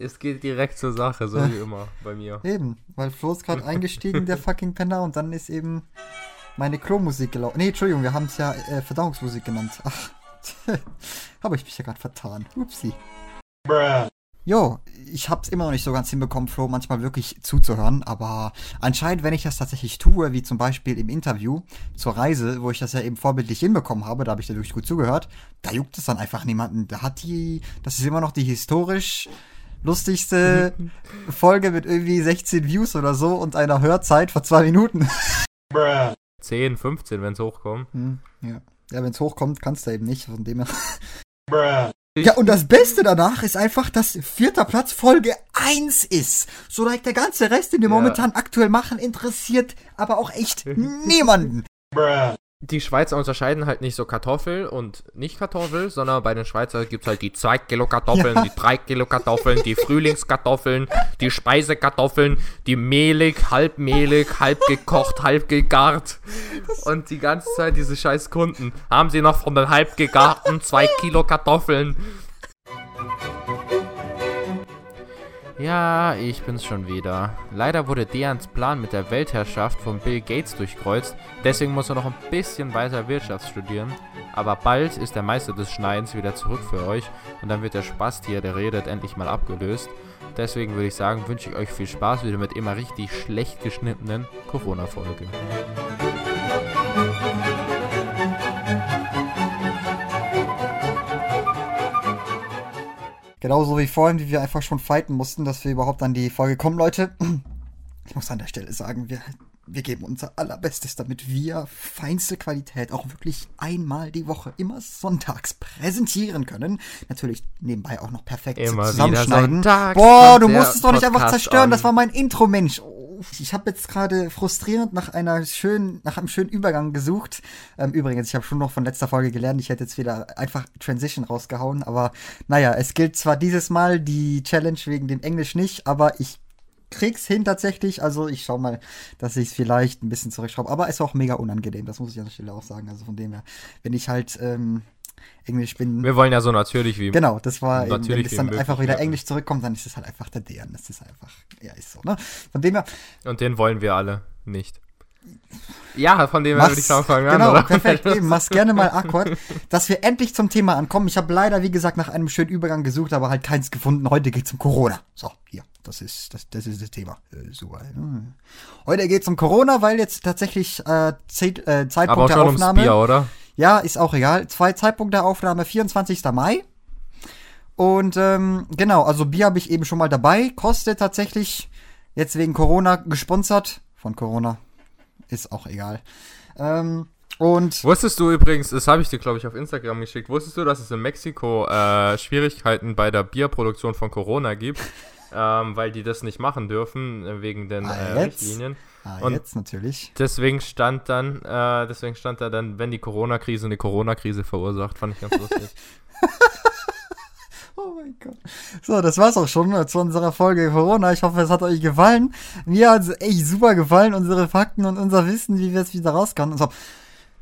Es geht direkt zur Sache, so wie immer bei mir. Eben, weil Flo ist gerade eingestiegen, der fucking Penner, und dann ist eben meine Klo-Musik gelaufen. Nee, Entschuldigung, wir haben es ja äh, Verdauungsmusik genannt. Ach, habe ich mich ja gerade vertan. Upsi. Bruh. Jo, ich hab's immer noch nicht so ganz hinbekommen, Flo manchmal wirklich zuzuhören, aber anscheinend, wenn ich das tatsächlich tue, wie zum Beispiel im Interview zur Reise, wo ich das ja eben vorbildlich hinbekommen habe, da habe ich da wirklich gut zugehört, da juckt es dann einfach niemanden. Da hat die, das ist immer noch die historisch lustigste Folge mit irgendwie 16 Views oder so und einer Hörzeit vor zwei Minuten. 10, 15, wenn es hochkommt. Hm, ja, ja wenn es hochkommt, kannst du eben nicht, von dem her. Ja, und das Beste danach ist einfach, dass vierter Platz Folge 1 ist. So like der ganze Rest, den wir ja. momentan aktuell machen, interessiert aber auch echt niemanden. Die Schweizer unterscheiden halt nicht so Kartoffel und nicht Kartoffel, sondern bei den Schweizer gibt es halt die 2 Kilo Kartoffeln, ja. die 3 Kilo Kartoffeln, die Frühlingskartoffeln, die Speisekartoffeln, die mehlig, halb mehlig, halb gekocht, halb gegart. Und die ganze Zeit diese scheiß Kunden. Haben sie noch von den halb gegarten 2 Kilo Kartoffeln? Ja, ich bin's schon wieder. Leider wurde Deans Plan mit der Weltherrschaft von Bill Gates durchkreuzt, deswegen muss er noch ein bisschen weiter Wirtschaft studieren. Aber bald ist der Meister des Schneidens wieder zurück für euch und dann wird der Spaß hier, der redet, endlich mal abgelöst. Deswegen würde ich sagen, wünsche ich euch viel Spaß wieder mit immer richtig schlecht geschnittenen Corona-Folge. Genauso wie vorhin, wie wir einfach schon fighten mussten, dass wir überhaupt an die Folge kommen, Leute. Ich muss an der Stelle sagen, wir wir geben unser allerbestes, damit wir feinste Qualität auch wirklich einmal die Woche, immer sonntags präsentieren können. Natürlich nebenbei auch noch perfekt immer zusammenschneiden. Boah, du musst es doch nicht einfach zerstören. An. Das war mein Intro, Mensch. Oh, ich habe jetzt gerade frustrierend nach einer schönen, nach einem schönen Übergang gesucht. Ähm, übrigens, ich habe schon noch von letzter Folge gelernt. Ich hätte jetzt wieder einfach Transition rausgehauen. Aber naja, es gilt zwar dieses Mal die Challenge wegen dem Englisch nicht, aber ich krieg's hin tatsächlich. Also ich schau mal, dass ich es vielleicht ein bisschen zurückschraube. Aber ist auch mega unangenehm, das muss ich an der Stelle auch sagen. Also von dem her, wenn ich halt ähm, Englisch bin. Wir wollen ja so natürlich wie. Genau, das war eben, wenn es dann einfach wieder Englisch zurückkommt, dann ist es halt einfach der Dern. Das ist einfach, ja, ist so, ne? Von dem her. Und den wollen wir alle nicht. Ja, von dem her würde ich anfangen Genau, oder? perfekt. Eben, mach's gerne mal akkord, dass wir endlich zum Thema ankommen. Ich habe leider, wie gesagt, nach einem schönen Übergang gesucht, aber halt keins gefunden. Heute geht's um Corona. So, hier, das ist das, das, ist das Thema. Äh, super. Hm. Heute geht's um Corona, weil jetzt tatsächlich äh, Zeit, äh, Zeitpunkt aber auch der Aufnahme. Bier, oder? Ja, ist auch egal. Zwei Zeitpunkt der Aufnahme, 24. Mai. Und ähm, genau, also Bier habe ich eben schon mal dabei. Kostet tatsächlich jetzt wegen Corona gesponsert von Corona ist auch egal. Ähm, und wusstest du übrigens, das habe ich dir, glaube ich, auf Instagram geschickt, wusstest du, dass es in Mexiko äh, Schwierigkeiten bei der Bierproduktion von Corona gibt, ähm, weil die das nicht machen dürfen, äh, wegen den ah, äh, Richtlinien. Ah, und jetzt natürlich. Deswegen stand dann, äh, deswegen stand da dann, wenn die Corona-Krise eine Corona-Krise verursacht, fand ich ganz lustig. Oh mein Gott. So, das war's auch schon äh, zu unserer Folge Corona. Ich hoffe, es hat euch gefallen. Mir hat es echt super gefallen, unsere Fakten und unser Wissen, wie wir es wieder rauskommen. So,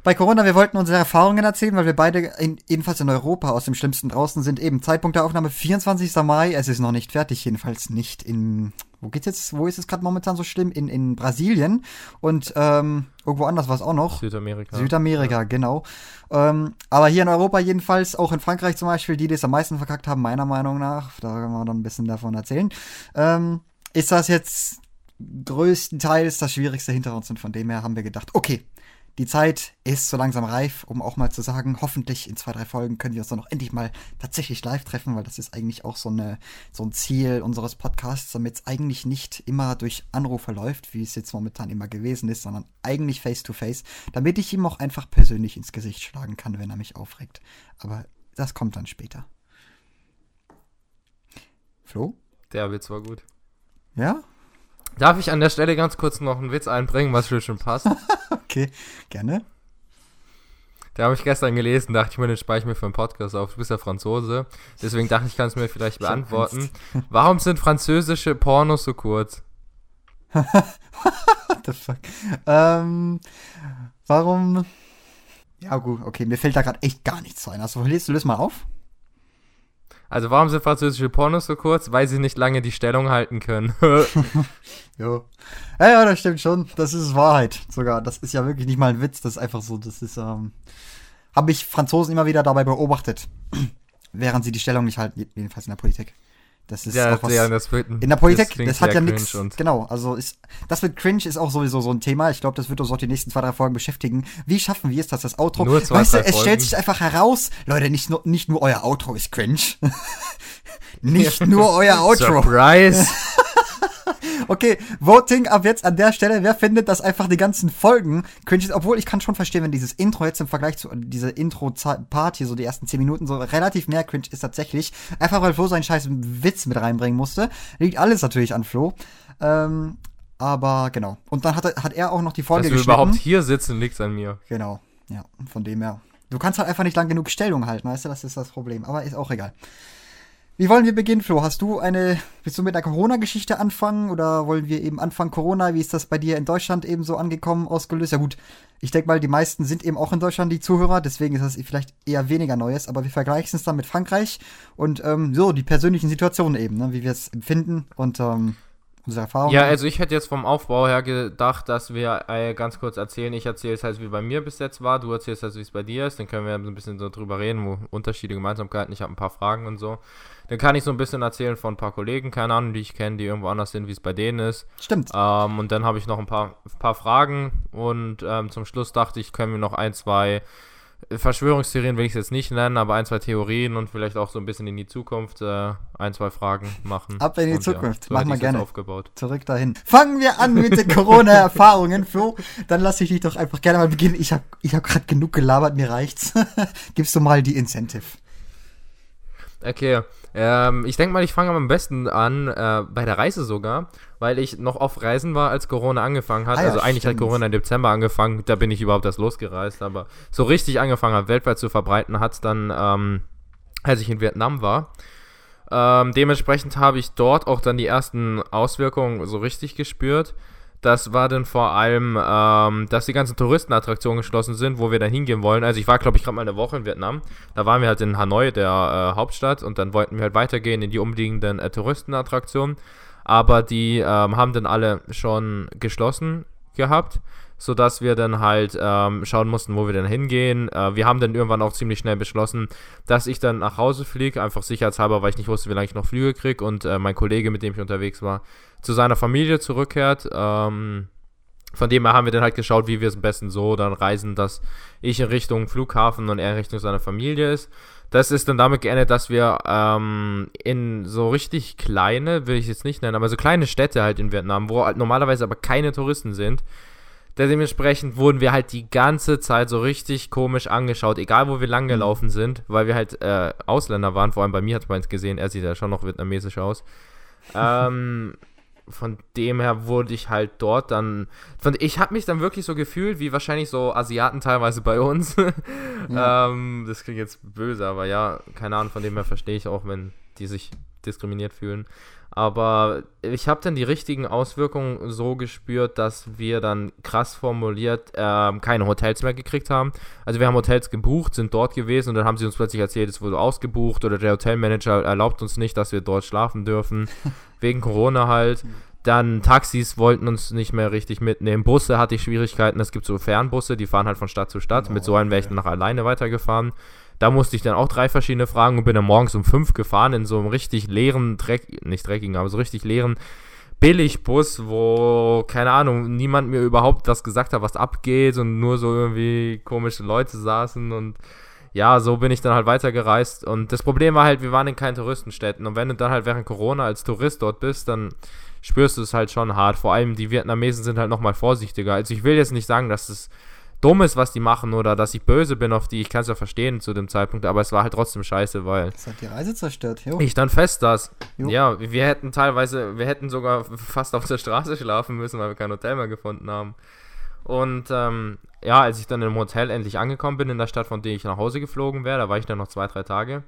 bei Corona, wir wollten unsere Erfahrungen erzählen, weil wir beide in, jedenfalls in Europa aus dem Schlimmsten draußen sind. Eben Zeitpunkt der Aufnahme 24. Mai. Es ist noch nicht fertig, jedenfalls nicht in. Wo geht's jetzt? Wo ist es gerade momentan so schlimm? In, in Brasilien und ähm, irgendwo anders war es auch noch. Südamerika. Südamerika, ja. genau. Ähm, aber hier in Europa jedenfalls, auch in Frankreich zum Beispiel, die, die es am meisten verkackt haben, meiner Meinung nach, da können wir dann ein bisschen davon erzählen, ähm, ist das jetzt größtenteils das Schwierigste hinter uns und von dem her haben wir gedacht, okay, die Zeit ist so langsam reif, um auch mal zu sagen, hoffentlich in zwei, drei Folgen können wir uns dann noch endlich mal tatsächlich live treffen, weil das ist eigentlich auch so, eine, so ein Ziel unseres Podcasts, damit es eigentlich nicht immer durch Anrufe läuft, wie es jetzt momentan immer gewesen ist, sondern eigentlich face to face, damit ich ihm auch einfach persönlich ins Gesicht schlagen kann, wenn er mich aufregt. Aber das kommt dann später. Flo? Der Witz war gut. Ja? Darf ich an der Stelle ganz kurz noch einen Witz einbringen, was schon schon passt? okay, gerne. Der habe ich gestern gelesen, dachte ich mir, den speichere ich mir für einen Podcast auf. Du bist ja Franzose. Deswegen dachte ich, kannst du mir vielleicht beantworten. Warum sind französische Pornos so kurz? What the fuck? Ähm, warum? Ja, gut, okay, mir fällt da gerade echt gar nichts ein. Also, lest du das mal auf? Also warum sind französische Pornos so kurz? Weil sie nicht lange die Stellung halten können. jo. Ja, ja, das stimmt schon. Das ist Wahrheit sogar. Das ist ja wirklich nicht mal ein Witz. Das ist einfach so. Das ist, ähm, habe ich Franzosen immer wieder dabei beobachtet, während sie die Stellung nicht halten, jedenfalls in der Politik. Das ist ja, auch was. ja, das wird, in der Politik, das, das, hat ja nichts. Genau, also ist, das mit Cringe ist auch sowieso so ein Thema. Ich glaube, das wird uns auch die nächsten zwei, drei Folgen beschäftigen. Wie schaffen wir es, dass das Outro. Nur zwei, weißt du, es stellt sich einfach heraus, Leute, nicht nur, nicht nur euer Outro ist cringe. nicht nur euer Outro. Surprise! Okay, Voting ab jetzt an der Stelle. Wer findet, dass einfach die ganzen Folgen cringe? Obwohl ich kann schon verstehen, wenn dieses Intro jetzt im Vergleich zu diese Intro-Part hier, so die ersten 10 Minuten, so relativ mehr cringe ist tatsächlich. Einfach weil Flo seinen scheiß Witz mit reinbringen musste. Liegt alles natürlich an Flo. Ähm, aber genau. Und dann hat er, hat er auch noch die Folge Dass wir geschnitten. überhaupt hier sitzen, liegt an mir. Genau, ja, von dem her. Du kannst halt einfach nicht lang genug Stellung halten, weißt du, das ist das Problem. Aber ist auch egal. Wie wollen wir beginnen, Flo? Hast du eine, willst du mit einer Corona-Geschichte anfangen oder wollen wir eben anfangen Corona? Wie ist das bei dir in Deutschland eben so angekommen, ausgelöst? Ja gut, ich denke mal, die meisten sind eben auch in Deutschland die Zuhörer, deswegen ist das vielleicht eher weniger Neues, aber wir vergleichen es dann mit Frankreich und ähm, so, die persönlichen Situationen eben, ne, wie wir es empfinden und ähm, unsere Erfahrungen. Ja, also ich hätte jetzt vom Aufbau her gedacht, dass wir äh, ganz kurz erzählen. Ich erzähle es halt, wie bei mir bis jetzt war. Du erzählst halt, wie es bei dir ist. Dann können wir so ein bisschen so drüber reden, wo Unterschiede, Gemeinsamkeiten. Ich habe ein paar Fragen und so. Dann kann ich so ein bisschen erzählen von ein paar Kollegen, keine Ahnung, die ich kenne, die irgendwo anders sind, wie es bei denen ist. Stimmt. Ähm, und dann habe ich noch ein paar, paar Fragen. Und ähm, zum Schluss dachte ich, können wir noch ein, zwei Verschwörungstheorien, will ich es jetzt nicht nennen, aber ein, zwei Theorien und vielleicht auch so ein bisschen in die Zukunft äh, ein, zwei Fragen machen. Ab in die Und Zukunft. so Machen wir gerne. aufgebaut. Zurück dahin. Fangen wir an mit den Corona-Erfahrungen, Flo. Dann lasse ich dich doch einfach gerne mal beginnen. Ich habe ich hab gerade genug gelabert, mir reicht's. Gibst du mal die Incentive. Okay, ähm, ich denke mal, ich fange am besten an, äh, bei der Reise sogar, weil ich noch auf Reisen war, als Corona angefangen hat. Ah ja, also eigentlich hat stimmt. Corona im Dezember angefangen, da bin ich überhaupt erst losgereist, aber so richtig angefangen hat, weltweit zu verbreiten, hat es dann, ähm, als ich in Vietnam war. Ähm, dementsprechend habe ich dort auch dann die ersten Auswirkungen so richtig gespürt. Das war dann vor allem, ähm, dass die ganzen Touristenattraktionen geschlossen sind, wo wir dann hingehen wollen. Also ich war, glaube ich, gerade mal eine Woche in Vietnam. Da waren wir halt in Hanoi, der äh, Hauptstadt, und dann wollten wir halt weitergehen in die umliegenden äh, Touristenattraktionen. Aber die ähm, haben dann alle schon geschlossen gehabt, sodass wir dann halt ähm, schauen mussten, wo wir dann hingehen. Äh, wir haben dann irgendwann auch ziemlich schnell beschlossen, dass ich dann nach Hause fliege, einfach sicherheitshalber, weil ich nicht wusste, wie lange ich noch Flüge kriege und äh, mein Kollege, mit dem ich unterwegs war, zu seiner Familie zurückkehrt. Ähm, von dem her haben wir dann halt geschaut, wie wir es am besten so dann reisen, dass ich in Richtung Flughafen und er in Richtung seiner Familie ist. Das ist dann damit geendet, dass wir ähm, in so richtig kleine, will ich jetzt nicht nennen, aber so kleine Städte halt in Vietnam, wo halt normalerweise aber keine Touristen sind, dementsprechend wurden wir halt die ganze Zeit so richtig komisch angeschaut, egal wo wir lang gelaufen sind, weil wir halt äh, Ausländer waren. Vor allem bei mir hat man es gesehen, er sieht ja schon noch vietnamesisch aus. ähm, von dem her wurde ich halt dort dann. Von, ich habe mich dann wirklich so gefühlt, wie wahrscheinlich so Asiaten teilweise bei uns. Ja. ähm, das klingt jetzt böse, aber ja, keine Ahnung, von dem her verstehe ich auch, wenn die sich diskriminiert fühlen. Aber ich habe dann die richtigen Auswirkungen so gespürt, dass wir dann krass formuliert ähm, keine Hotels mehr gekriegt haben. Also wir haben Hotels gebucht, sind dort gewesen und dann haben sie uns plötzlich erzählt, es wurde ausgebucht oder der Hotelmanager erlaubt uns nicht, dass wir dort schlafen dürfen. wegen Corona halt. Dann Taxis wollten uns nicht mehr richtig mitnehmen. Busse hatte ich Schwierigkeiten. Es gibt so Fernbusse, die fahren halt von Stadt zu Stadt. Oh, Mit so einem wäre ich dann noch alleine weitergefahren. Da musste ich dann auch drei verschiedene Fragen und bin dann morgens um fünf gefahren in so einem richtig leeren, Dreck, nicht dreckigen, aber so richtig leeren Billigbus, wo, keine Ahnung, niemand mir überhaupt was gesagt hat, was abgeht und nur so irgendwie komische Leute saßen und ja, so bin ich dann halt weitergereist. Und das Problem war halt, wir waren in keinen Touristenstädten. Und wenn du dann halt während Corona als Tourist dort bist, dann spürst du es halt schon hart. Vor allem die Vietnamesen sind halt nochmal vorsichtiger. Also ich will jetzt nicht sagen, dass es dumm ist, was die machen oder dass ich böse bin auf die. Ich kann es ja verstehen zu dem Zeitpunkt, aber es war halt trotzdem scheiße, weil Das hat die Reise zerstört. Jo. ich dann fest, dass, Jo. ja, wir hätten teilweise, wir hätten sogar fast auf der Straße schlafen müssen, weil wir kein Hotel mehr gefunden haben. Und ähm, ja, als ich dann im Hotel endlich angekommen bin in der Stadt, von der ich nach Hause geflogen wäre, da war ich dann noch zwei, drei Tage,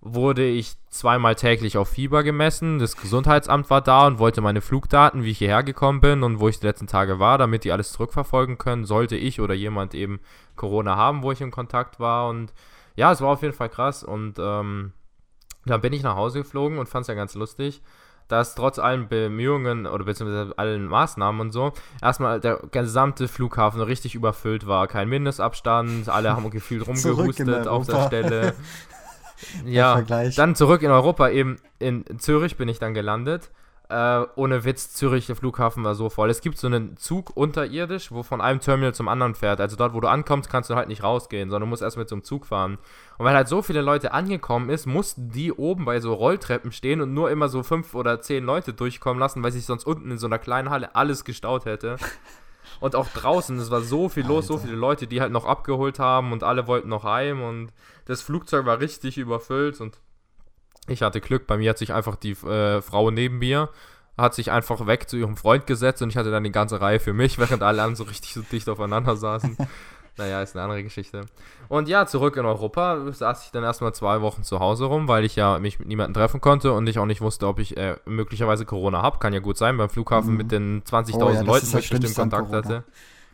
wurde ich zweimal täglich auf Fieber gemessen. Das Gesundheitsamt war da und wollte meine Flugdaten, wie ich hierher gekommen bin und wo ich die letzten Tage war, damit die alles zurückverfolgen können, sollte ich oder jemand eben Corona haben, wo ich im Kontakt war. Und ja, es war auf jeden Fall krass und ähm, Dann bin ich nach Hause geflogen und fand es ja ganz lustig, dass trotz allen Bemühungen oder beziehungsweise allen Maßnahmen und so, erstmal der gesamte Flughafen richtig überfüllt war. Kein Mindestabstand, alle haben gefühlt rumgehustet auf der Stelle. ja, dann zurück in Europa, eben in Zürich bin ich dann gelandet äh, ohne Witz, Zürich, der Flughafen war so voll. Es gibt so einen Zug unterirdisch, wo von einem Terminal zum anderen fährt. Also dort, wo du ankommst, kannst du halt nicht rausgehen, sondern musst erst mit so einem Zug fahren. Und weil halt so viele Leute angekommen ist, mussten die oben bei so Rolltreppen stehen und nur immer so fünf oder zehn Leute durchkommen lassen, weil sich sonst unten in so einer kleinen Halle alles gestaut hätte. Und auch draußen, es war so viel los, Alter. so viele Leute, die halt noch abgeholt haben und alle wollten noch heim und das Flugzeug war richtig überfüllt und ich hatte Glück, bei mir hat sich einfach die äh, Frau neben mir hat sich einfach weg zu ihrem Freund gesetzt und ich hatte dann die ganze Reihe für mich, während alle anderen so richtig so dicht aufeinander saßen. naja, ist eine andere Geschichte. Und ja, zurück in Europa saß ich dann erstmal zwei Wochen zu Hause rum, weil ich ja mich mit niemandem treffen konnte und ich auch nicht wusste, ob ich äh, möglicherweise Corona habe. Kann ja gut sein, beim Flughafen mhm. mit den 20.000 oh, ja, Leuten, wo ich bestimmt Kontakt hatte.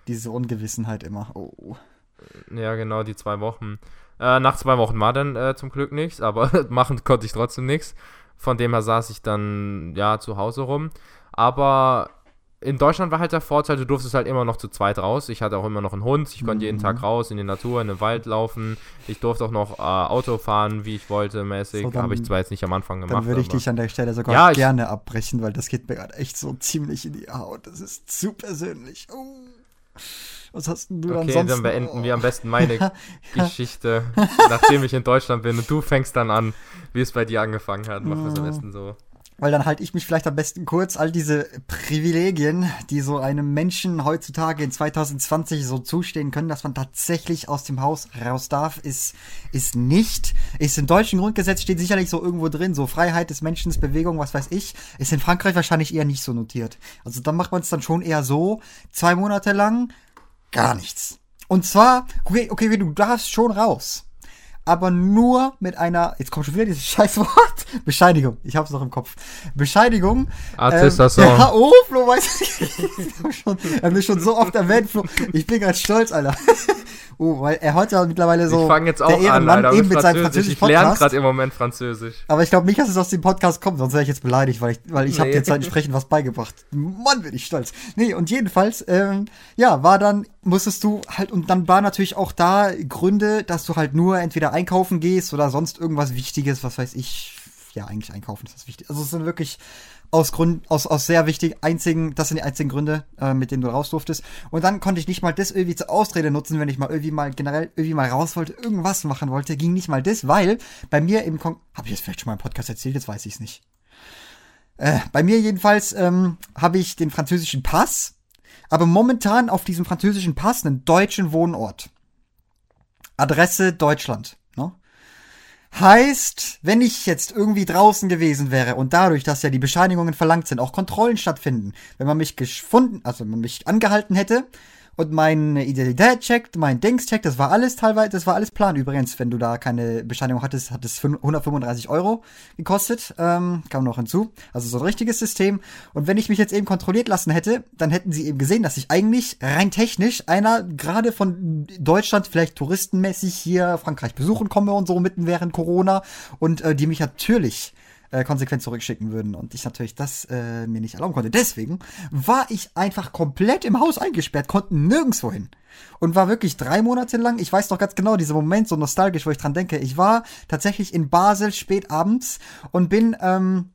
Diese Ungewissenheit immer. Oh. Ja, genau, die zwei Wochen. Äh, nach zwei Wochen war dann äh, zum Glück nichts, aber machen konnte ich trotzdem nichts. Von dem her saß ich dann ja zu Hause rum. Aber in Deutschland war halt der Vorteil, du durftest halt immer noch zu zweit raus. Ich hatte auch immer noch einen Hund. Ich konnte mhm. jeden Tag raus in die Natur, in den Wald laufen. Ich durfte auch noch äh, Auto fahren, wie ich wollte, mäßig. So, Habe ich zwar jetzt nicht am Anfang gemacht. Dann würde ich dich an der Stelle sogar ja, gerne abbrechen, weil das geht mir gerade echt so ziemlich in die Haut. Das ist zu persönlich. Oh. Was hast denn du okay, dann sonst? dann beenden oh. wir am besten meine Geschichte, nachdem ich in Deutschland bin und du fängst dann an, wie es bei dir angefangen hat. Machen wir es am besten so. Weil dann halte ich mich vielleicht am besten kurz. All diese Privilegien, die so einem Menschen heutzutage in 2020 so zustehen können, dass man tatsächlich aus dem Haus raus darf, ist, ist nicht. Ist im deutschen Grundgesetz steht sicherlich so irgendwo drin, so Freiheit des Menschen, Bewegung, was weiß ich. Ist in Frankreich wahrscheinlich eher nicht so notiert. Also dann macht man es dann schon eher so, zwei Monate lang gar nichts. Und zwar, okay, okay, du darfst schon raus. Aber nur mit einer, jetzt kommt schon wieder dieses Scheißwort, Bescheidigung. Ich hab's noch im Kopf. Bescheidigung. Attestation. Ähm, ja, oh, Flo, weißt du, ich schon, er mich schon so oft erwähnt, Flo. Ich bin ganz stolz, Alter. Oh, weil er heute mittlerweile so. Ich fange jetzt auch an, Alter, eben mit seinem französischen ich Podcast. Ich lerne gerade im Moment Französisch. Aber ich glaube nicht, dass es aus dem Podcast kommt, sonst wäre ich jetzt beleidigt, weil ich, weil ich nee. habe dir jetzt halt entsprechend was beigebracht. Mann, bin ich stolz. Nee, und jedenfalls, ähm, ja, war dann, musstest du halt, und dann war natürlich auch da Gründe, dass du halt nur entweder einkaufen gehst oder sonst irgendwas Wichtiges, was weiß ich. Ja, eigentlich einkaufen ist das wichtig. Also es sind wirklich aus Grund, aus, aus sehr wichtig, einzigen, das sind die einzigen Gründe, äh, mit denen du raus durftest. Und dann konnte ich nicht mal das irgendwie zur Ausrede nutzen, wenn ich mal irgendwie mal generell irgendwie mal raus wollte, irgendwas machen wollte, ging nicht mal das, weil bei mir im Kon habe ich jetzt vielleicht schon mal im Podcast erzählt, jetzt weiß ich es nicht. Äh, bei mir jedenfalls ähm, habe ich den französischen Pass, aber momentan auf diesem französischen Pass einen deutschen Wohnort. Adresse Deutschland. Heißt, wenn ich jetzt irgendwie draußen gewesen wäre und dadurch, dass ja die Bescheinigungen verlangt sind, auch Kontrollen stattfinden, wenn man mich gefunden, also wenn man mich angehalten hätte und meine Identität checkt, mein Dings checkt, das war alles teilweise, das war alles Plan. Übrigens, wenn du da keine Bescheinigung hattest, hat es 135 Euro gekostet, ähm, kam noch hinzu, also so ein richtiges System. Und wenn ich mich jetzt eben kontrolliert lassen hätte, dann hätten sie eben gesehen, dass ich eigentlich rein technisch einer gerade von Deutschland vielleicht touristenmäßig hier Frankreich besuchen komme und so mitten während Corona. Und äh, die mich natürlich äh, konsequent zurückschicken würden und ich natürlich das äh, mir nicht erlauben konnte. Deswegen war ich einfach komplett im Haus eingesperrt, konnte nirgendwo hin und war wirklich drei Monate lang, ich weiß noch ganz genau, dieser Moment so nostalgisch, wo ich dran denke, ich war tatsächlich in Basel spät abends und bin ähm,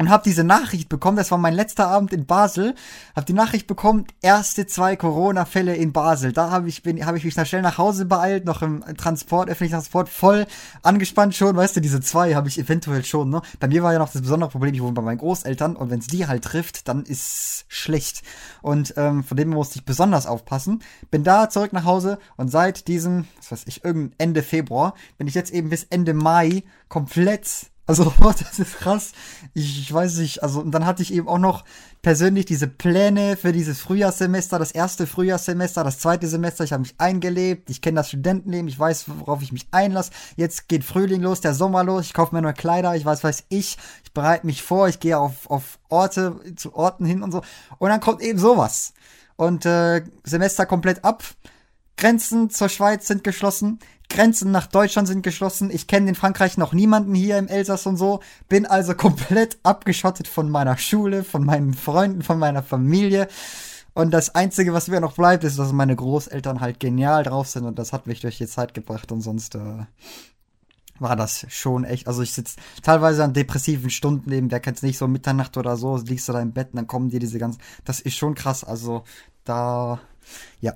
und habe diese Nachricht bekommen, das war mein letzter Abend in Basel, habe die Nachricht bekommen, erste zwei Corona-Fälle in Basel. Da habe ich, bin, hab ich mich dann schnell nach Hause beeilt, noch im Transport, öffentlichen Transport, voll angespannt schon, weißt du, diese zwei habe ich eventuell schon, ne? Bei mir war ja noch das besondere Problem, ich wohne bei meinen Großeltern und wenn es die halt trifft, dann ist schlecht. Und ähm, von dem musste ich besonders aufpassen. Bin da zurück nach Hause und seit diesem, was weiß ich, irgendein Ende Februar, bin ich jetzt eben bis Ende Mai komplett also, das ist krass. Ich, ich weiß nicht, also, und dann hatte ich eben auch noch persönlich diese Pläne für dieses Frühjahrssemester, das erste Frühjahrssemester, das zweite Semester. Ich habe mich eingelebt, ich kenne das Studentenleben, ich weiß, worauf ich mich einlasse. Jetzt geht Frühling los, der Sommer los, ich kaufe mir neue Kleider, ich weiß, weiß ich, ich bereite mich vor, ich gehe auf, auf Orte, zu Orten hin und so. Und dann kommt eben sowas. Und äh, Semester komplett ab Grenzen zur Schweiz sind geschlossen. Grenzen nach Deutschland sind geschlossen. Ich kenne in Frankreich noch niemanden hier im Elsass und so. Bin also komplett abgeschottet von meiner Schule, von meinen Freunden, von meiner Familie. Und das Einzige, was mir noch bleibt, ist, dass meine Großeltern halt genial drauf sind und das hat mich durch die Zeit gebracht und sonst äh, war das schon echt. Also ich sitze teilweise an depressiven Stunden eben, wer kennt's nicht, so Mitternacht oder so, liegst du da im Bett und dann kommen dir diese ganzen. Das ist schon krass. Also da, ja.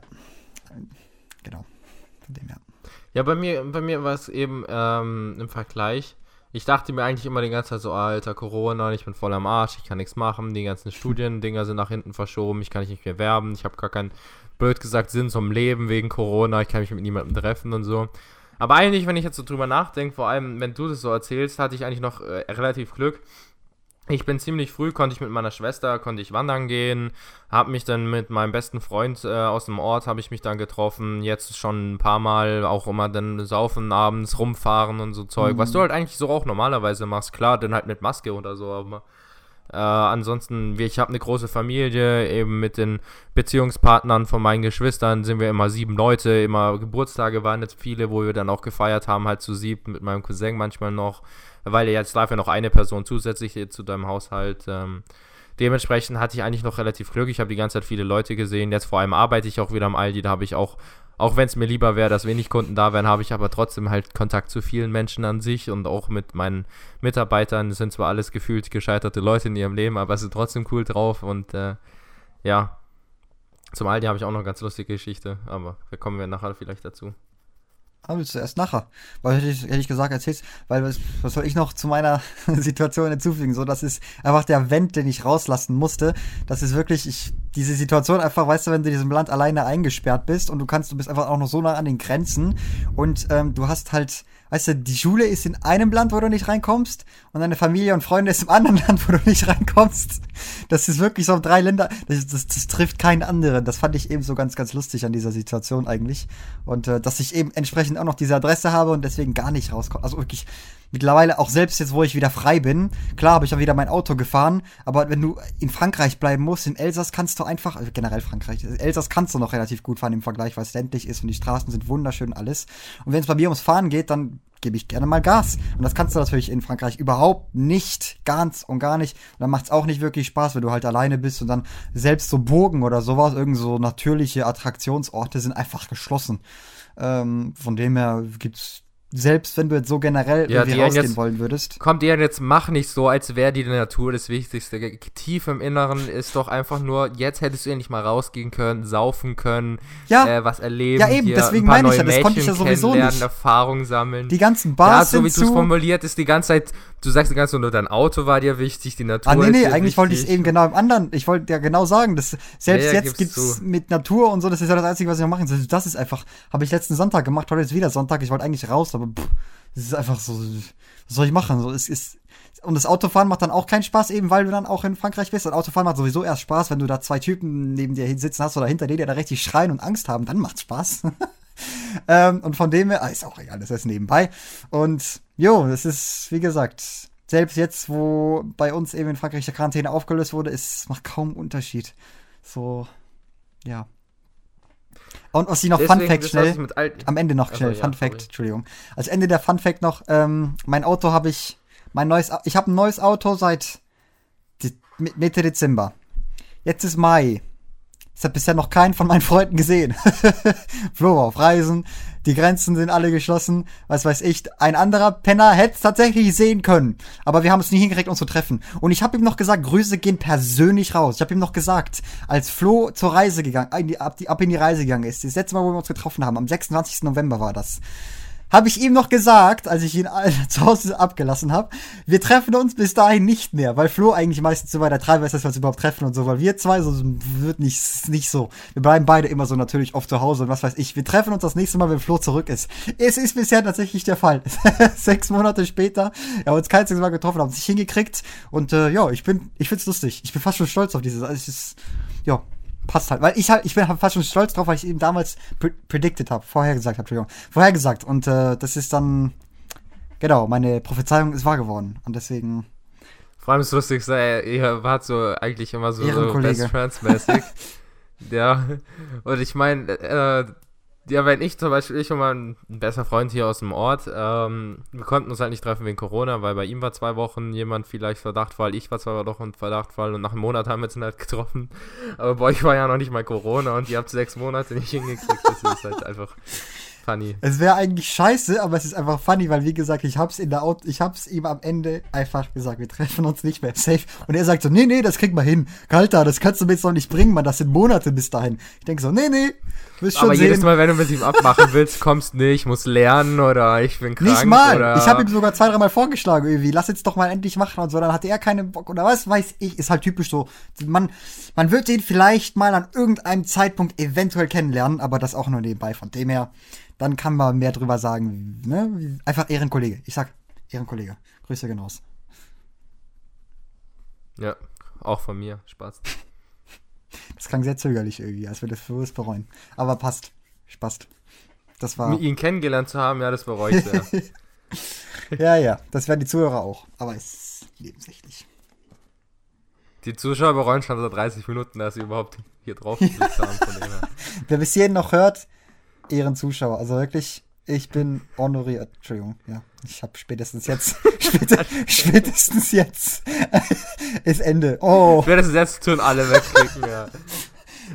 Genau. Von dem her. Ja, bei mir, bei mir war es eben ähm, im Vergleich. Ich dachte mir eigentlich immer die ganze Zeit so, alter Corona, ich bin voll am Arsch, ich kann nichts machen, die ganzen Studiendinger sind nach hinten verschoben, ich kann mich nicht mehr werben, ich habe gar keinen, blöd gesagt, Sinn zum Leben wegen Corona, ich kann mich mit niemandem treffen und so. Aber eigentlich, wenn ich jetzt so drüber nachdenke, vor allem, wenn du das so erzählst, hatte ich eigentlich noch äh, relativ Glück. Ich bin ziemlich früh, konnte ich mit meiner Schwester, konnte ich wandern gehen, habe mich dann mit meinem besten Freund äh, aus dem Ort, habe ich mich dann getroffen, jetzt schon ein paar Mal, auch immer dann saufen abends, rumfahren und so Zeug, mhm. was du halt eigentlich so auch normalerweise machst, klar, dann halt mit Maske oder so, aber äh, ansonsten, ich habe eine große Familie, eben mit den Beziehungspartnern von meinen Geschwistern sind wir immer sieben Leute, immer Geburtstage waren jetzt viele, wo wir dann auch gefeiert haben, halt zu sieben, mit meinem Cousin manchmal noch, weil jetzt darf ja noch eine Person zusätzlich zu deinem Haushalt. Ähm, dementsprechend hatte ich eigentlich noch relativ Glück. Ich habe die ganze Zeit viele Leute gesehen. Jetzt vor allem arbeite ich auch wieder am Aldi. Da habe ich auch auch wenn es mir lieber wäre, dass wenig Kunden da wären, habe ich aber trotzdem halt Kontakt zu vielen Menschen an sich und auch mit meinen Mitarbeitern. Das sind zwar alles gefühlt gescheiterte Leute in ihrem Leben, aber sind trotzdem cool drauf und äh, ja. Zum Aldi habe ich auch noch eine ganz lustige Geschichte, aber da kommen wir nachher vielleicht dazu. Aber willst du erst nachher? Weil hätte ich, hätte ich gesagt, erzählst, weil was, was soll ich noch zu meiner Situation hinzufügen? So, das ist einfach der Vent, den ich rauslassen musste. Das ist wirklich, ich, diese Situation einfach, weißt du, wenn du in diesem Land alleine eingesperrt bist und du kannst, du bist einfach auch noch so nah an den Grenzen und ähm, du hast halt weißt du, die Schule ist in einem Land, wo du nicht reinkommst und deine Familie und Freunde ist im anderen Land, wo du nicht reinkommst. Das ist wirklich so drei Länder, das, das, das trifft keinen anderen. Das fand ich eben so ganz, ganz lustig an dieser Situation eigentlich. Und äh, dass ich eben entsprechend auch noch diese Adresse habe und deswegen gar nicht rauskomme. Also wirklich mittlerweile auch selbst jetzt, wo ich wieder frei bin, klar habe ich auch wieder mein Auto gefahren, aber wenn du in Frankreich bleiben musst, im Elsass kannst du einfach, also generell Frankreich, Elsass kannst du noch relativ gut fahren im Vergleich, weil es ländlich ist und die Straßen sind wunderschön alles. Und wenn es bei mir ums Fahren geht, dann gebe ich gerne mal Gas. Und das kannst du natürlich in Frankreich überhaupt nicht, ganz und gar nicht. Und dann macht es auch nicht wirklich Spaß, wenn du halt alleine bist und dann selbst so Burgen oder sowas, irgend so natürliche Attraktionsorte sind einfach geschlossen. Ähm, von dem her gibt's selbst wenn du jetzt so generell ja, irgendwie rausgehen jetzt, wollen würdest. Kommt dir jetzt, mach nicht so, als wäre die Natur das Wichtigste. Tief im Inneren ist doch einfach nur, jetzt hättest du ja nicht mal rausgehen können, saufen können, ja. äh, was erleben. Ja, eben, hier, deswegen meine ich ja, das konnte ich ja sowieso nicht. Erfahrung sammeln. Die ganzen Bars ja, so wie du es formuliert ist, die ganze Zeit, du sagst die ganze Zeit nur, dein Auto war dir wichtig, die Natur. Ah, nee, nee, eigentlich wollte ich es eben genau im anderen, ich wollte ja genau sagen, dass selbst ja, jetzt gibt's zu. mit Natur und so, das ist ja das Einzige, was ich noch machen soll. Das ist einfach, habe ich letzten Sonntag gemacht, heute ist wieder Sonntag, ich wollte eigentlich raus, aber pff, es ist einfach so, was soll ich machen? So, es ist, und das Autofahren macht dann auch keinen Spaß, eben weil du dann auch in Frankreich bist. Und Autofahren macht sowieso erst Spaß, wenn du da zwei Typen neben dir sitzen hast oder hinter dir, die da richtig schreien und Angst haben, dann macht's Spaß. ähm, und von dem her, ah, ist auch egal, das ist nebenbei. Und jo, das ist, wie gesagt, selbst jetzt, wo bei uns eben in Frankreich der Quarantäne aufgelöst wurde, es macht kaum Unterschied. So, ja. Und was ich noch Deswegen, Fun Fact schnell, am Ende noch schnell, also, Fun ja, Fact, sorry. Entschuldigung. Als Ende der Fun Fact noch, ähm, mein Auto habe ich, mein neues, ich habe ein neues Auto seit Mitte Dezember. Jetzt ist Mai. Ich habe bisher noch keinen von meinen Freunden gesehen. Flo auf Reisen, die Grenzen sind alle geschlossen, was weiß ich. Ein anderer Penner hätte es tatsächlich sehen können, aber wir haben es nie hingekriegt, uns zu treffen. Und ich habe ihm noch gesagt, Grüße gehen persönlich raus. Ich habe ihm noch gesagt, als Flo zur Reise gegangen, ab, ab in die Reise gegangen ist, das letzte Mal, wo wir uns getroffen haben, am 26. November war das habe ich ihm noch gesagt, als ich ihn zu Hause abgelassen habe, wir treffen uns bis dahin nicht mehr, weil Flo eigentlich meistens so bei der Treiber ist, dass wir uns überhaupt treffen und so, weil wir zwei, so wird nicht, nicht so. Wir bleiben beide immer so natürlich oft zu Hause und was weiß ich. Wir treffen uns das nächste Mal, wenn Flo zurück ist. Es ist bisher tatsächlich der Fall. Sechs Monate später, wir haben uns kein Mal getroffen, haben sich hingekriegt und äh, ja, ich bin, ich find's lustig. Ich bin fast schon stolz auf dieses, also es ist, ja, passt halt. Weil ich halt, ich bin halt fast schon stolz drauf, weil ich eben damals pre predicted habe, vorhergesagt habe, Entschuldigung. Vorhergesagt. Und äh, das ist dann, genau, meine Prophezeiung ist wahr geworden. Und deswegen. Vor allem Lustigste, ey, ihr wart so eigentlich immer so, so Best Friends mäßig. ja. Und ich meine, äh, Ja, wenn ich zum Beispiel, ich und mein bester Freund hier aus dem Ort, ähm, wir konnten uns halt nicht treffen wegen Corona, weil bei ihm war zwei Wochen jemand vielleicht Verdachtfall, ich war zwei Wochen Verdachtfall und nach einem Monat haben wir uns halt getroffen. Aber bei euch war ja noch nicht mal Corona und ihr habt sechs Monate nicht hingekriegt. Das ist halt einfach funny. Es wäre eigentlich scheiße, aber es ist einfach funny, weil wie gesagt, ich hab's in der Auto, ich hab's ihm am Ende einfach gesagt, wir treffen uns nicht mehr safe. Und er sagt so, nee, nee, das kriegt man hin. Kalter, das kannst du mir jetzt noch nicht bringen, man, das sind Monate bis dahin. Ich denke so, nee, nee, wirst schon Aber sehen. jedes Mal, wenn du mit ihm abmachen willst, kommst nicht, musst lernen oder ich bin krank. Nicht mal. Oder Ich habe ihm sogar zwei, dreimal vorgeschlagen irgendwie. Lass jetzt doch mal endlich machen und so. Dann hatte er keinen Bock oder was weiß ich. Ist halt typisch so. Man, man wird den vielleicht mal an irgendeinem Zeitpunkt eventuell kennenlernen, aber das auch nur nebenbei. Von dem her, dann kann man mehr drüber sagen. Ne? Einfach Ehrenkollege. Ich sag Ehrenkollege. Grüße gehen raus. Ja, auch von mir. Spaß. Das klang sehr zögerlich irgendwie, als würde das bewusst bereuen. Aber passt. Spaß. Das war. Ihn kennengelernt zu haben, ja, das bereue ich sehr. ja, ja. Das werden die Zuhörer auch. Aber es ist nebensächlich. Die Zuschauer bereuen schon seit 30 Minuten, dass sie überhaupt hier drauf geklickt haben. Her. Wer bis hierhin noch hört, Ehren Zuschauer. Also wirklich, ich bin honoriert. Entschuldigung, ja. Ich habe spätestens jetzt, späte, spätestens jetzt ist Ende. Oh, Spätestens jetzt tun alle wegklicken, ja.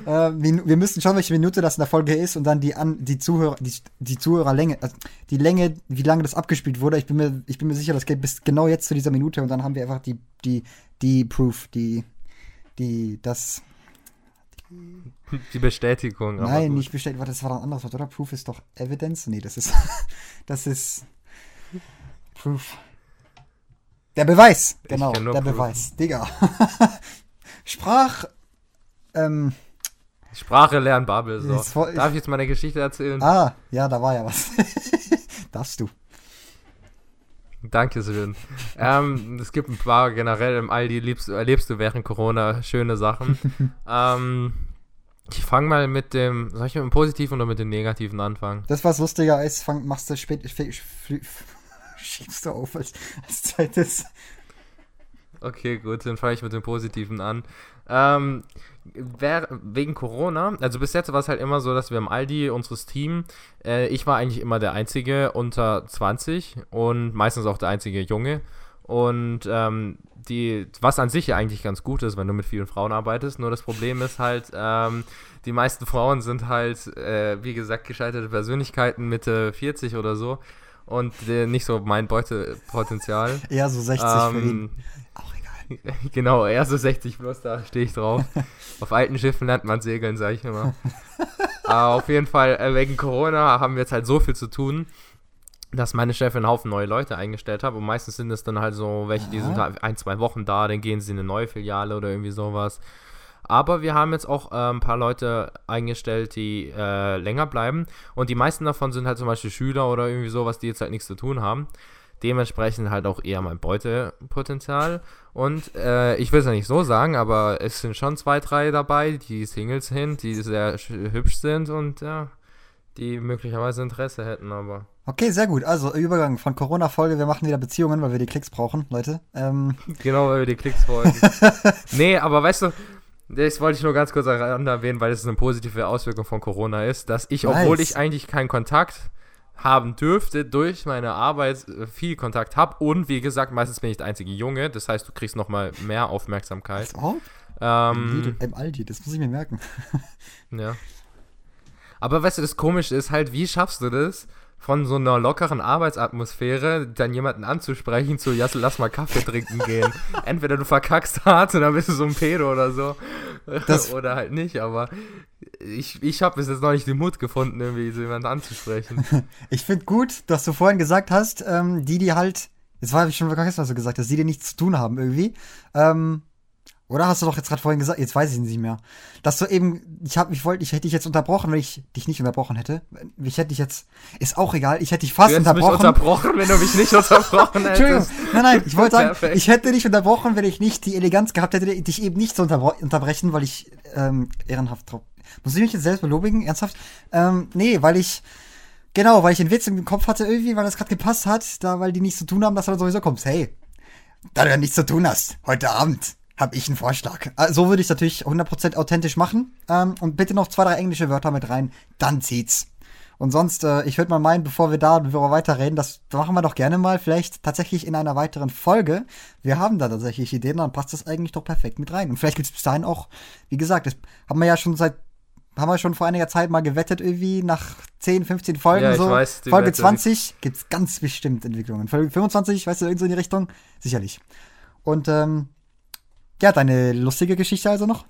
äh, wir wir müssen schauen, welche Minute das in der Folge ist und dann die an die Zuhörer, die, die Zuhörerlänge, also die Länge, wie lange das abgespielt wurde. Ich bin mir, ich bin mir sicher, das geht bis genau jetzt zu dieser Minute und dann haben wir einfach die, die, die Proof, die, die, das. Die Bestätigung. Nein, nicht bestätigt. Das war ein anderes Wort, oder? Proof ist doch Evidence? Nee, das ist. das ist. Proof. Der Beweis, genau. Der Proof. Beweis. Digga. Sprach. Ähm, Sprache lernen, Babel. So. Darf ich jetzt meine Geschichte erzählen? ah, ja, da war ja was. Darfst du. Danke, Sven. ähm, es gibt ein paar generell im Aldi, liebst, erlebst du während Corona schöne Sachen. ähm, ich fange mal mit dem, soll ich mit dem Positiven oder mit dem Negativen anfangen? Das, was lustiger ist, fang, machst du spät. schiebst du auf als, als zweites. Okay, gut, dann fange ich mit dem Positiven an. Ähm, wer, wegen Corona, also bis jetzt war es halt immer so, dass wir im Aldi, unseres Team, äh, ich war eigentlich immer der Einzige unter 20 und meistens auch der einzige Junge. Und ähm, die, was an sich ja eigentlich ganz gut ist, wenn du mit vielen Frauen arbeitest, nur das Problem ist halt, ähm, die meisten Frauen sind halt, äh, wie gesagt, gescheiterte Persönlichkeiten, Mitte 40 oder so. Und äh, nicht so mein Beutepotenzial. Eher so 60 für ihn. Genau, eher so 60 plus, da stehe ich drauf. auf alten Schiffen lernt man segeln, sag ich immer. Aber auf jeden Fall, äh, wegen Corona haben wir jetzt halt so viel zu tun, dass meine Chefin einen Haufen neue Leute eingestellt hat. Und meistens sind es dann halt so welche, die sind halt ein, zwei Wochen da, dann gehen sie in eine neue Filiale oder irgendwie sowas. Aber wir haben jetzt auch äh, ein paar Leute eingestellt, die äh, länger bleiben. Und die meisten davon sind halt zum Beispiel Schüler oder irgendwie sowas, die jetzt halt nichts zu tun haben. Dementsprechend halt auch eher mein Beutepotenzial. Und äh, ich will es ja nicht so sagen, aber es sind schon zwei, drei dabei, die Singles sind, die sehr sch- hübsch sind und ja, die möglicherweise Interesse hätten, aber. Okay, sehr gut. Also, Übergang von Corona-Folge. Wir machen wieder Beziehungen, weil wir die Klicks brauchen, Leute. Ähm, Genau, weil wir die Klicks folgen. nee, aber weißt du, das wollte ich nur ganz kurz erwähnen, weil es eine positive Auswirkung von Corona ist, dass ich, obwohl Nice. ich eigentlich keinen Kontakt haben dürfte, durch meine Arbeit äh, viel Kontakt habe und wie gesagt, meistens bin ich der einzige Junge, das heißt, du kriegst nochmal mehr Aufmerksamkeit. Im, Ähm, Im Aldi, das muss ich mir merken. ja. Aber weißt du, das Komische ist halt, wie schaffst du das, von so einer lockeren Arbeitsatmosphäre dann jemanden anzusprechen zu, ja, lass mal Kaffee trinken gehen. Entweder du verkackst hart und dann bist du so ein Pedo oder so. Das- oder halt nicht, aber ich, ich habe bis jetzt noch nicht den Mut gefunden, irgendwie so jemanden anzusprechen. Ich finde gut, dass du vorhin gesagt hast, ähm, die, die halt, jetzt war ich schon vergessen, was du gesagt hast, die, die nichts zu tun haben irgendwie. Ähm, oder hast du doch jetzt gerade vorhin gesagt, jetzt weiß ich nicht mehr, dass du eben, ich habe, ich wollte, ich hätte dich jetzt unterbrochen, wenn ich dich nicht unterbrochen hätte. Ich hätte dich jetzt, ist auch egal, ich hätte dich fast Du hättest mich unterbrochen. unterbrochen, wenn du mich nicht unterbrochen Entschuldigung, hättest. nein, nein, ich wollte sagen, Perfekt. ich hätte dich unterbrochen, wenn ich nicht die Eleganz gehabt hätte, dich eben nicht zu unterbrechen, weil ich ähm, ehrenhaft drauf. Muss ich mich jetzt selbst belobigen? Ernsthaft? Ähm, nee, weil ich. Genau, weil ich den Witz im Kopf hatte irgendwie, weil das gerade gepasst hat, da weil die nichts zu tun haben, dass du dann sowieso kommst. Hey, da du ja nichts zu tun hast, heute Abend habe ich einen Vorschlag. Äh, So würde ich es natürlich 100% authentisch machen. Ähm, und bitte noch zwei, drei englische Wörter mit rein, dann zieht's. Und sonst, äh, ich würde mal meinen, bevor wir da darüber weiterreden, das machen wir doch gerne mal, vielleicht tatsächlich in einer weiteren Folge. Wir haben da tatsächlich Ideen, dann passt das eigentlich doch perfekt mit rein. Und vielleicht gibt es bis dahin auch, wie gesagt, das haben wir ja schon seit, haben wir schon vor einiger Zeit mal gewettet, irgendwie nach 10, 15 Folgen Ja, ich so. weiß, Folge Wette. 20 gibt's ganz bestimmt Entwicklungen. Folge 25, weißt du, irgend so in die Richtung? Sicherlich. Und, ähm, ja, deine lustige Geschichte also noch?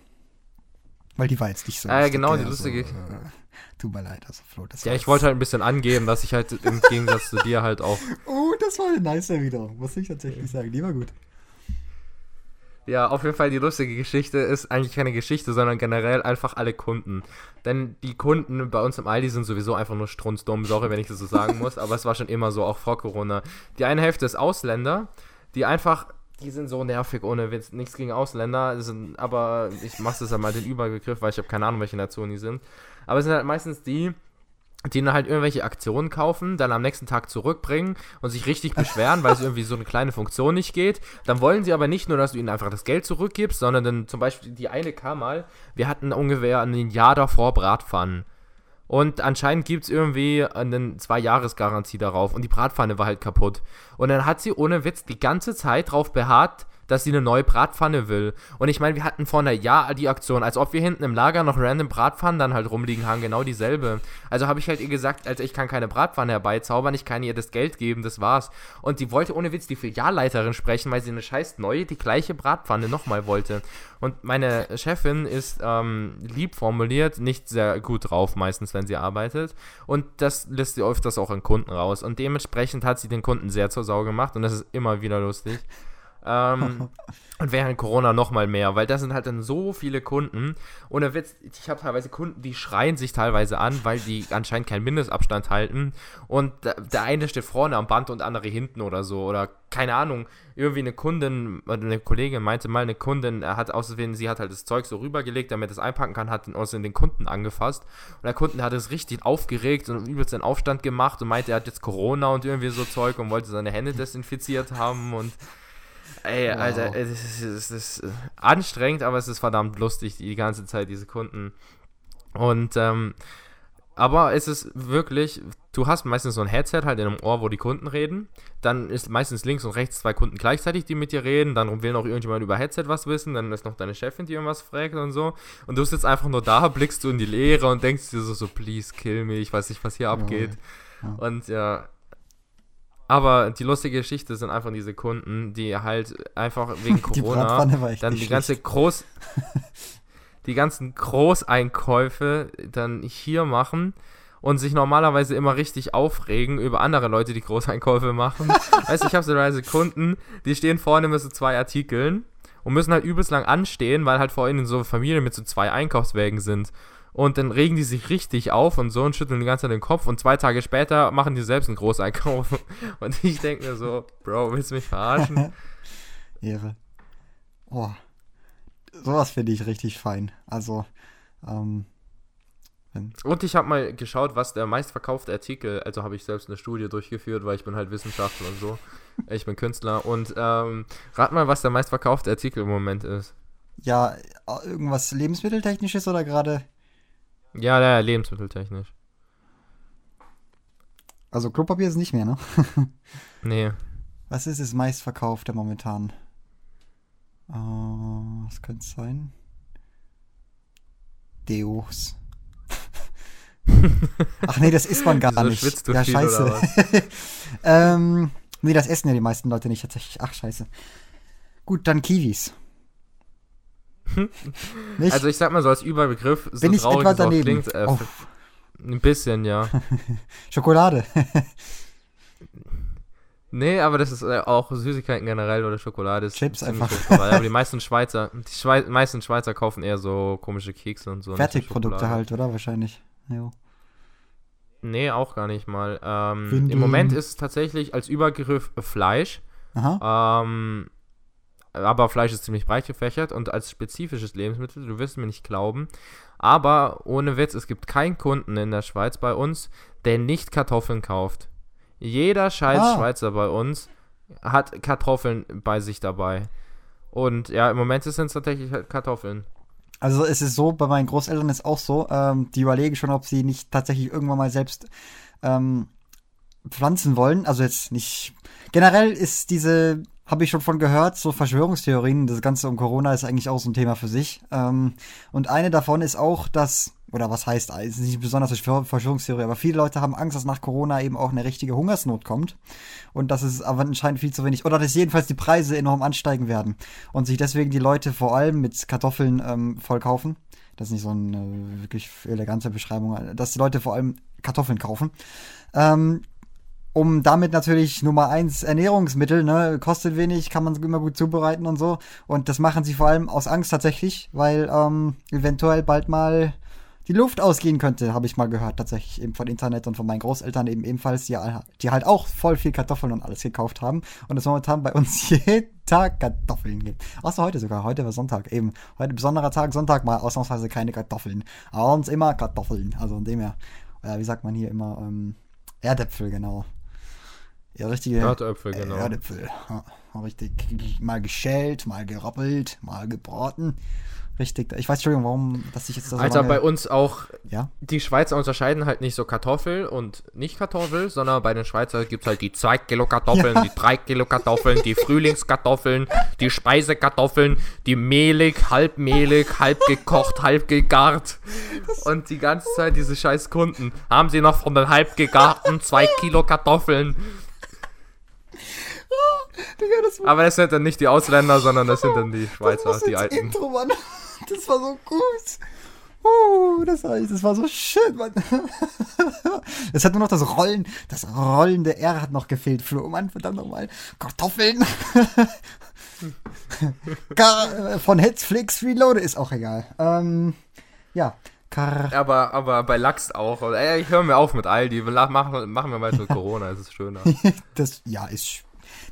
Weil die war jetzt nicht so. Ja, lustig, genau, die lustige- Also, äh, tut mir leid, also Flo, das Ja, ich wollte halt ein bisschen angeben, dass ich halt im Gegensatz zu dir halt auch. Oh, das war eine nice Erwiderung, muss ich tatsächlich sagen. Die war gut. Ja, auf jeden Fall die lustige Geschichte ist eigentlich keine Geschichte, sondern generell einfach alle Kunden. Denn die Kunden bei uns im Aldi sind sowieso einfach nur strunzdumm. Sorry, wenn ich das so sagen muss, aber es war schon immer so, auch vor Corona. Die eine Hälfte ist Ausländer, die einfach. Die sind so nervig ohne Witz. Nichts gegen Ausländer, sind, aber ich mache das ja mal den Überbegriff, weil ich habe keine Ahnung, welche Nationen die sind. Aber es sind halt meistens die, die dann halt irgendwelche Aktionen kaufen, dann am nächsten Tag zurückbringen und sich richtig beschweren, weil es irgendwie so eine kleine Funktion nicht geht. Dann wollen sie aber nicht nur, dass du ihnen einfach das Geld zurückgibst, sondern dann zum Beispiel die eine kam mal, wir hatten ungefähr ein Jahr davor Bratpfannen. Und anscheinend gibt es irgendwie eine Zwei-Jahres-Garantie darauf und die Bratpfanne war halt kaputt. Und dann hat sie ohne Witz die ganze Zeit drauf beharrt, dass sie eine neue Bratpfanne will. Und ich meine, wir hatten vor einer Jahr die Aktion, als ob wir hinten im Lager noch random Bratpfannen dann halt rumliegen haben, genau dieselbe. Also habe ich halt ihr gesagt, also ich kann keine Bratpfanne herbeizaubern, ich kann ihr das Geld geben, das war's. Und die wollte ohne Witz die Filialleiterin sprechen, weil sie eine scheiß neue, die gleiche Bratpfanne nochmal wollte. Und meine Chefin ist ähm, lieb formuliert, nicht sehr gut drauf meistens, wenn sie arbeitet. Und das lässt sie öfters auch an Kunden raus. Und dementsprechend hat sie den Kunden sehr zur Sau gemacht und das ist immer wieder lustig. Ähm, und während Corona noch mal mehr, weil da sind halt dann so viele Kunden. Ohne Witz, ich habe teilweise Kunden, die schreien sich teilweise an, weil die anscheinend keinen Mindestabstand halten. Und der eine steht vorne am Band und andere hinten oder so. Oder keine Ahnung, irgendwie eine Kundin, oder eine Kollegin meinte mal, eine Kundin er hat außerdem, sie hat halt das Zeug so rübergelegt, damit es einpacken kann, hat außerdem den Kunden angefasst. Und der Kunden hat es richtig aufgeregt und übelst den Aufstand gemacht und meinte, er hat jetzt Corona und irgendwie so Zeug und wollte seine Hände desinfiziert haben und Ey, Wow. Alter, das ist, das ist äh, anstrengend, aber es ist verdammt lustig, die ganze Zeit, diese Kunden. Und, ähm, aber es ist wirklich, du hast meistens so ein Headset halt in einem Ohr, wo die Kunden reden. Dann ist meistens links und rechts zwei Kunden gleichzeitig, die mit dir reden. Dann will noch irgendjemand über Headset was wissen. Dann ist noch deine Chefin, die irgendwas fragt und so. Und du sitzt einfach nur da, blickst du in die Leere und denkst dir so, so please kill me, ich weiß nicht, was hier abgeht. ja. Und ja. Aber die lustige Geschichte sind einfach diese Kunden, die halt einfach wegen Die Corona echt dann die ganze schlecht. Groß die ganzen Großeinkäufe dann hier machen und sich normalerweise immer richtig aufregen über andere Leute, die Großeinkäufe machen. weißt du, ich habe so teilweise Kunden, die stehen vorne mit so zwei Artikeln und müssen halt übelst lang anstehen, weil halt vor ihnen so Familien mit so zwei Einkaufswägen sind. Und dann regen die sich richtig auf und so und schütteln die ganze Zeit den Kopf und zwei Tage später machen die selbst einen Großeinkauf. Und ich denke mir so, Bro, willst du mich verarschen? Ehre. Oh. Sowas finde ich richtig fein. Also, ähm, Und ich habe mal geschaut, was der meistverkaufte Artikel, also habe ich selbst eine Studie durchgeführt, weil ich bin halt Wissenschaftler und so. Ich bin Künstler und ähm, rat mal, was der meistverkaufte Artikel im Moment ist. ja, äh, irgendwas Lebensmitteltechnisches oder gerade. Ja, ja, lebensmitteltechnisch. Also Klopapier ist nicht mehr, ne? Nee. Was ist das meistverkaufte momentan? Äh, was könnte es sein? Deos. Ach nee, das isst man gar nicht. schwitzt du ja, viel, scheiße. oder ähm, nee, das essen ja die meisten Leute nicht tatsächlich. Ach, scheiße. Gut, dann Kiwis. nicht? Also ich sag mal so als Überbegriff, so Bin ich traurig etwa es auch daneben? klingt, äh, oh, ein bisschen, ja. Schokolade. Nee, aber das ist äh, auch Süßigkeiten generell oder Schokolade ist Chips ziemlich einfach. hoch dabei. Aber die meisten Schweizer, die Schwei meisten Schweizer kaufen eher so komische Kekse und so. nicht so Fertigprodukte Schokolade. halt, oder? Wahrscheinlich. Jo. Nee, auch gar nicht mal. Ähm, Windeln. Im Moment ist es tatsächlich als Übergriff Fleisch. Aha. Ähm, aber Fleisch ist ziemlich breit gefächert und als spezifisches Lebensmittel, du wirst mir nicht glauben. Aber ohne Witz, es gibt keinen Kunden in der Schweiz bei uns, der nicht Kartoffeln kauft. Jeder scheiß Ah. Schweizer bei uns hat Kartoffeln bei sich dabei. Und ja, im Moment sind es tatsächlich halt Kartoffeln. Also es ist so, bei meinen Großeltern ist auch so, ähm, die überlegen schon, ob sie nicht tatsächlich irgendwann mal selbst ähm, pflanzen wollen. Also jetzt nicht. Generell ist diese, habe ich schon von gehört, so Verschwörungstheorien, das Ganze um Corona ist eigentlich auch so ein Thema für sich. Ähm, und eine davon ist auch, dass, oder was heißt, es ist nicht besonders Verschwörungstheorie, aber viele Leute haben Angst, dass nach Corona eben auch eine richtige Hungersnot kommt. Und dass es aber anscheinend viel zu wenig, oder dass jedenfalls die Preise enorm ansteigen werden. Und sich deswegen die Leute vor allem mit Kartoffeln ähm, voll kaufen. Das ist nicht so eine wirklich elegante Beschreibung, dass die Leute vor allem Kartoffeln kaufen. Ähm, um damit natürlich Nummer eins Ernährungsmittel, ne, kostet wenig, kann man immer gut zubereiten und so. Und das machen sie vor allem aus Angst tatsächlich, weil ähm, eventuell bald mal die Luft ausgehen könnte, habe ich mal gehört, tatsächlich eben von Internet und von meinen Großeltern eben ebenfalls, die, die halt auch voll viel Kartoffeln und alles gekauft haben und es momentan bei uns jeden Tag Kartoffeln gibt. Außer heute sogar, heute war Sonntag, eben. Heute besonderer Tag, Sonntag mal ausnahmsweise keine Kartoffeln. Aber uns immer Kartoffeln, also in dem her, äh, wie sagt man hier immer, ähm, Erdäpfel, genau. Ja, richtige Erdäpfel, genau. Erdäpfel. Ja, richtig mal geschält, mal gerappelt, mal gebraten. Richtig. Ich weiß, Entschuldigung, warum, dass ich jetzt das Alter, bei uns auch, ja? die Schweizer unterscheiden halt nicht so Kartoffel und nicht Kartoffel, sondern bei den Schweizer gibt es halt die 2 Kilo Kartoffeln, ja. die 3 Kilo Kartoffeln, die Frühlingskartoffeln, die Speisekartoffeln, die mehlig, halb mehlig, halb gekocht, halb gegart. Und die ganze Zeit diese scheiß Kunden. Haben sie noch von den halb gegarten 2 Kilo Kartoffeln? Digga, das Aber das sind dann nicht die Ausländer, sondern das sind dann die Schweizer, die alten. Intro, Mann. Das war so gut. Uh, das, war, das war so schön, Mann. Es hat nur noch das Rollen, das rollende R hat noch gefehlt, Flo. Mann, verdammt nochmal. Kartoffeln. Äh, von Hetzflix Reloaded ist auch egal. Ähm, ja. Kar aber, aber bei Lachs auch. Ey, ich höre mir auf mit Aldi. Machen, machen wir mal so Corona, es ist schöner. das, ja, ist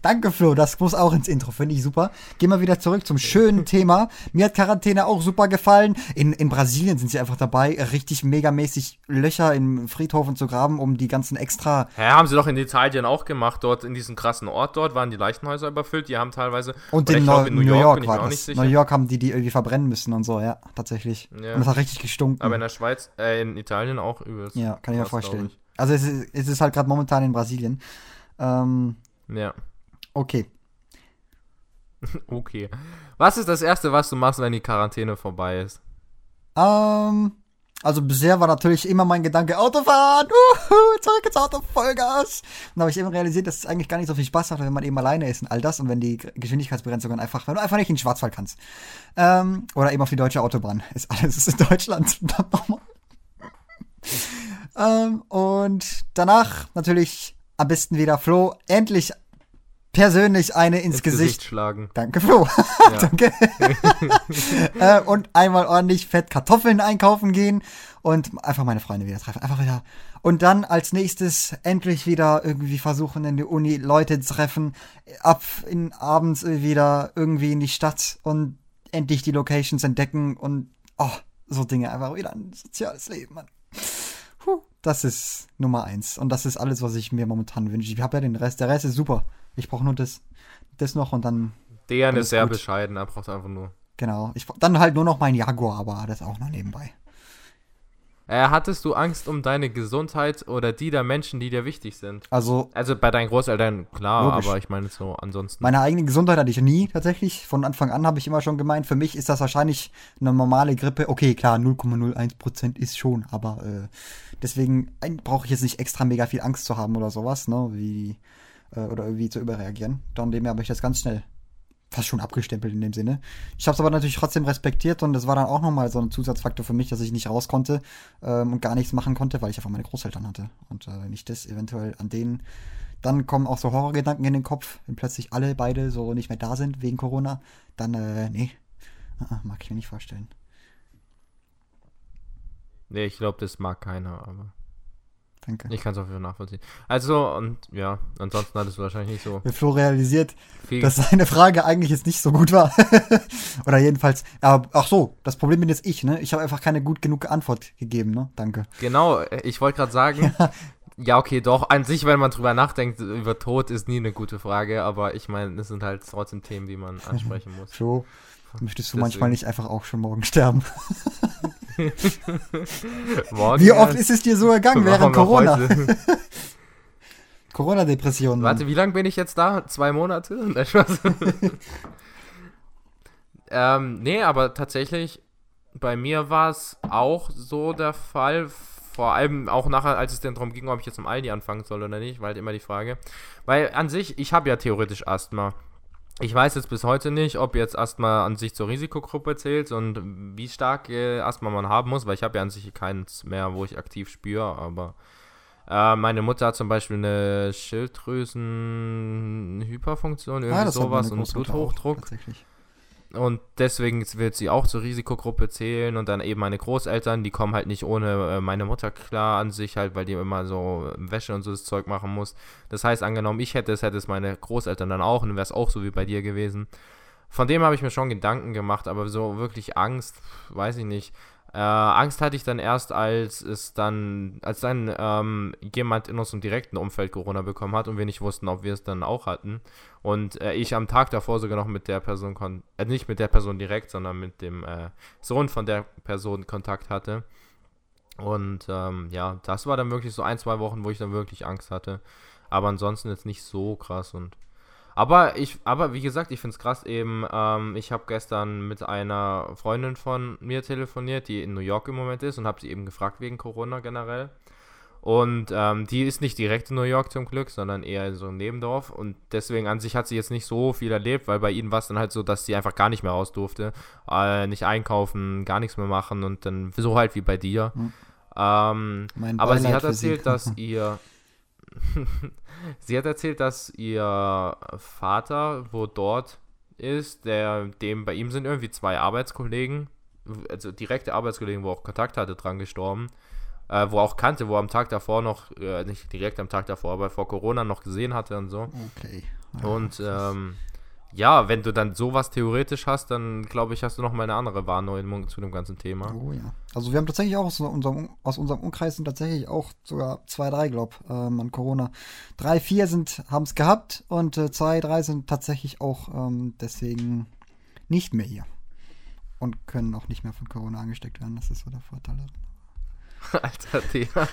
Danke, Flo, das muss auch ins Intro, finde ich super. Gehen wir wieder zurück zum schönen Thema. Mir hat Quarantäne auch super gefallen. In, in Brasilien sind sie einfach dabei, richtig megamäßig Löcher im Friedhofen zu graben, um die ganzen extra. Ja, haben sie doch in Italien auch gemacht, dort in diesem krassen Ort dort waren die Leichenhäuser überfüllt. Die haben teilweise. Und in, glaub, in New, New York, York war das. New York haben die die irgendwie verbrennen müssen und so, ja, tatsächlich. Ja. Und das hat richtig gestunken. Aber in der Schweiz, äh, in Italien auch übelst. Ja, kann ich mir vorstellen. Also es ist, es ist halt gerade momentan in Brasilien. Ähm, ja. Okay. okay. Was ist das Erste, was du machst, wenn die Quarantäne vorbei ist? Ähm, also bisher war natürlich immer mein Gedanke, Autofahren, uhu, zurück ins Auto, Vollgas. Und da habe ich eben realisiert, dass es eigentlich gar nicht so viel Spaß macht, wenn man eben alleine ist und all das und wenn die Geschwindigkeitsbegrenzungen einfach, wenn du einfach nicht in den Schwarzwald kannst. Ähm, oder eben auf die deutsche Autobahn. Ist alles ist in Deutschland. ähm, und danach natürlich am besten wieder Flo, endlich persönlich eine ins, ins Gesicht. Gesicht. schlagen. Danke, Flo. Ja. Danke. äh, und einmal ordentlich fett Kartoffeln einkaufen gehen und einfach meine Freunde wieder treffen. Einfach wieder. Und dann als nächstes endlich wieder irgendwie versuchen, in die Uni Leute zu treffen. Ab in abends wieder irgendwie in die Stadt und endlich die Locations entdecken und oh, so Dinge. Einfach wieder ein soziales Leben, Mann. Puh, das ist Nummer eins. Und das ist alles, was ich mir momentan wünsche. Ich habe ja den Rest. Der Rest ist super. Ich brauche nur das, das noch und dann. Der ist sehr gut. bescheiden, er braucht einfach nur. Genau. Ich, dann halt nur noch mein Jaguar, aber das auch noch nebenbei. Äh, hattest du Angst um deine Gesundheit oder die der Menschen, die dir wichtig sind? Also, also bei deinen Großeltern, klar, logisch. aber ich meine so ansonsten. Meine eigene Gesundheit hatte ich nie tatsächlich. Von Anfang an habe ich immer schon gemeint, für mich ist das wahrscheinlich eine normale Grippe. Okay, klar, 0,01% ist schon, aber äh, deswegen brauche ich jetzt nicht extra mega viel Angst zu haben oder sowas, ne? Wie äh, oder irgendwie zu überreagieren. Dann dem habe ich das ganz schnell fast schon abgestempelt in dem Sinne. Ich habe es aber natürlich trotzdem respektiert und das war dann auch nochmal so ein Zusatzfaktor für mich, dass ich nicht raus konnte ähm, und gar nichts machen konnte, weil ich einfach meine Großeltern hatte. Und äh, wenn ich das eventuell an denen, dann kommen auch so Horrorgedanken in den Kopf, wenn plötzlich alle beide so nicht mehr da sind wegen Corona, dann, äh, nee, uh, mag ich mir nicht vorstellen. Nee, ich glaube, das mag keiner, aber. Danke. Ich kann es auch wieder nachvollziehen. Also, und ja, ansonsten hattest du wahrscheinlich nicht so. Mir Flo realisiert, viel. dass seine Frage eigentlich jetzt nicht so gut war. Oder jedenfalls, aber ach so, das Problem bin jetzt ich, ne? Ich habe einfach keine gut genug Antwort gegeben, ne? Danke. Genau, ich wollte gerade sagen, ja. ja. okay, doch. An sich, wenn man drüber nachdenkt, über Tod ist nie eine gute Frage, aber ich meine, es sind halt trotzdem Themen, die man ansprechen muss. Flo, Möchtest du manchmal nicht einfach auch schon morgen sterben? Morgen Wie oft ist es dir so ergangen während Corona? Corona-Depression. Warte, wie lange bin ich jetzt da? Zwei Monate? Ähm, nee, aber tatsächlich, bei mir war es auch so der Fall. Vor allem auch nachher, als es dann darum ging, ob ich jetzt im Aldi anfangen soll oder nicht, war halt immer die Frage. Weil an sich, ich habe ja theoretisch Asthma. Ich weiß jetzt bis heute nicht, ob jetzt Asthma an sich zur Risikogruppe zählt und wie stark äh, Asthma man haben muss, weil ich habe ja an sich keins mehr, wo ich aktiv spüre, aber äh, meine Mutter hat zum Beispiel eine Schilddrüsenhyperfunktion, irgendwie Ah, sowas und Großmutter auch, Bluthochdruck. Tatsächlich. Und deswegen wird sie auch zur Risikogruppe zählen und dann eben meine Großeltern, die kommen halt nicht ohne äh, meine Mutter klar an sich halt, weil die immer so Wäsche und so das Zeug machen muss. Das heißt, angenommen, ich hätte es, hätte es meine Großeltern dann auch und dann wäre es auch so wie bei dir gewesen. Von dem habe ich mir schon Gedanken gemacht, aber so wirklich Angst, weiß ich nicht. Äh, Angst hatte ich dann erst, als es dann, als dann ähm, jemand in unserem direkten Umfeld Corona bekommen hat und wir nicht wussten, ob wir es dann auch hatten. Und äh, ich am Tag davor sogar noch mit der Person, kon äh, nicht mit der Person direkt, sondern mit dem äh, Sohn von der Person Kontakt hatte. Und ähm, ja, das war dann wirklich so ein, zwei Wochen, wo ich dann wirklich Angst hatte. Aber ansonsten jetzt nicht so krass und aber ich, aber wie gesagt, ich finde es krass eben, ähm, ich habe gestern mit einer Freundin von mir telefoniert, die in New York im Moment ist und habe sie eben gefragt wegen Corona generell. Und ähm, die ist nicht direkt in New York zum Glück, sondern eher in so einem Nebendorf. Und deswegen an sich hat sie jetzt nicht so viel erlebt, weil bei ihnen war es dann halt so, dass sie einfach gar nicht mehr raus durfte. Äh, nicht einkaufen, gar nichts mehr machen und dann so halt wie bei dir. Hm. Ähm, aber sie hat erzählt, dass ihr. sie hat erzählt, dass ihr Vater, wo dort ist, der, dem bei ihm sind irgendwie zwei Arbeitskollegen, also direkte Arbeitskollegen, wo auch Kontakt hatte, dran gestorben. Äh, wo auch kannte, wo er am Tag davor noch, äh, nicht direkt am Tag davor, aber vor Corona noch gesehen hatte und so. Okay. Und ähm, ja, wenn du dann sowas theoretisch hast, dann glaube ich, hast du noch mal eine andere Wahrnehmung zu dem ganzen Thema. Oh ja. Also wir haben tatsächlich auch aus unserem, aus unserem Umkreis sind tatsächlich auch sogar zwei, drei, glaub, ähm, an Corona. Drei, vier sind, haben es gehabt und äh, zwei, drei sind tatsächlich auch ähm, deswegen nicht mehr hier. Und können auch nicht mehr von Corona angesteckt werden. Das ist so der Vorteil. Alter, Thea.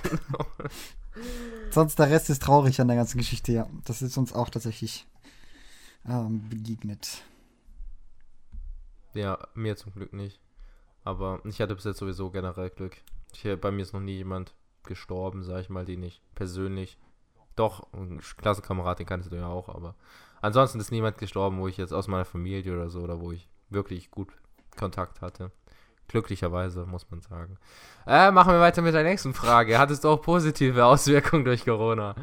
Sonst der Rest ist traurig an der ganzen Geschichte, ja. Das ist uns auch tatsächlich ähm, begegnet. Ja, mir zum Glück nicht. Aber ich hatte bis jetzt sowieso generell Glück. Ich, bei mir ist noch nie jemand gestorben, sag ich mal, den ich persönlich. Doch, ein Klassenkamerad, den kannst du ja auch, aber ansonsten ist niemand gestorben, wo ich jetzt aus meiner Familie oder so, oder wo ich wirklich gut Kontakt hatte. Glücklicherweise, muss man sagen. Äh, machen wir weiter mit der nächsten Frage. Hattest du auch positive Auswirkungen durch Corona?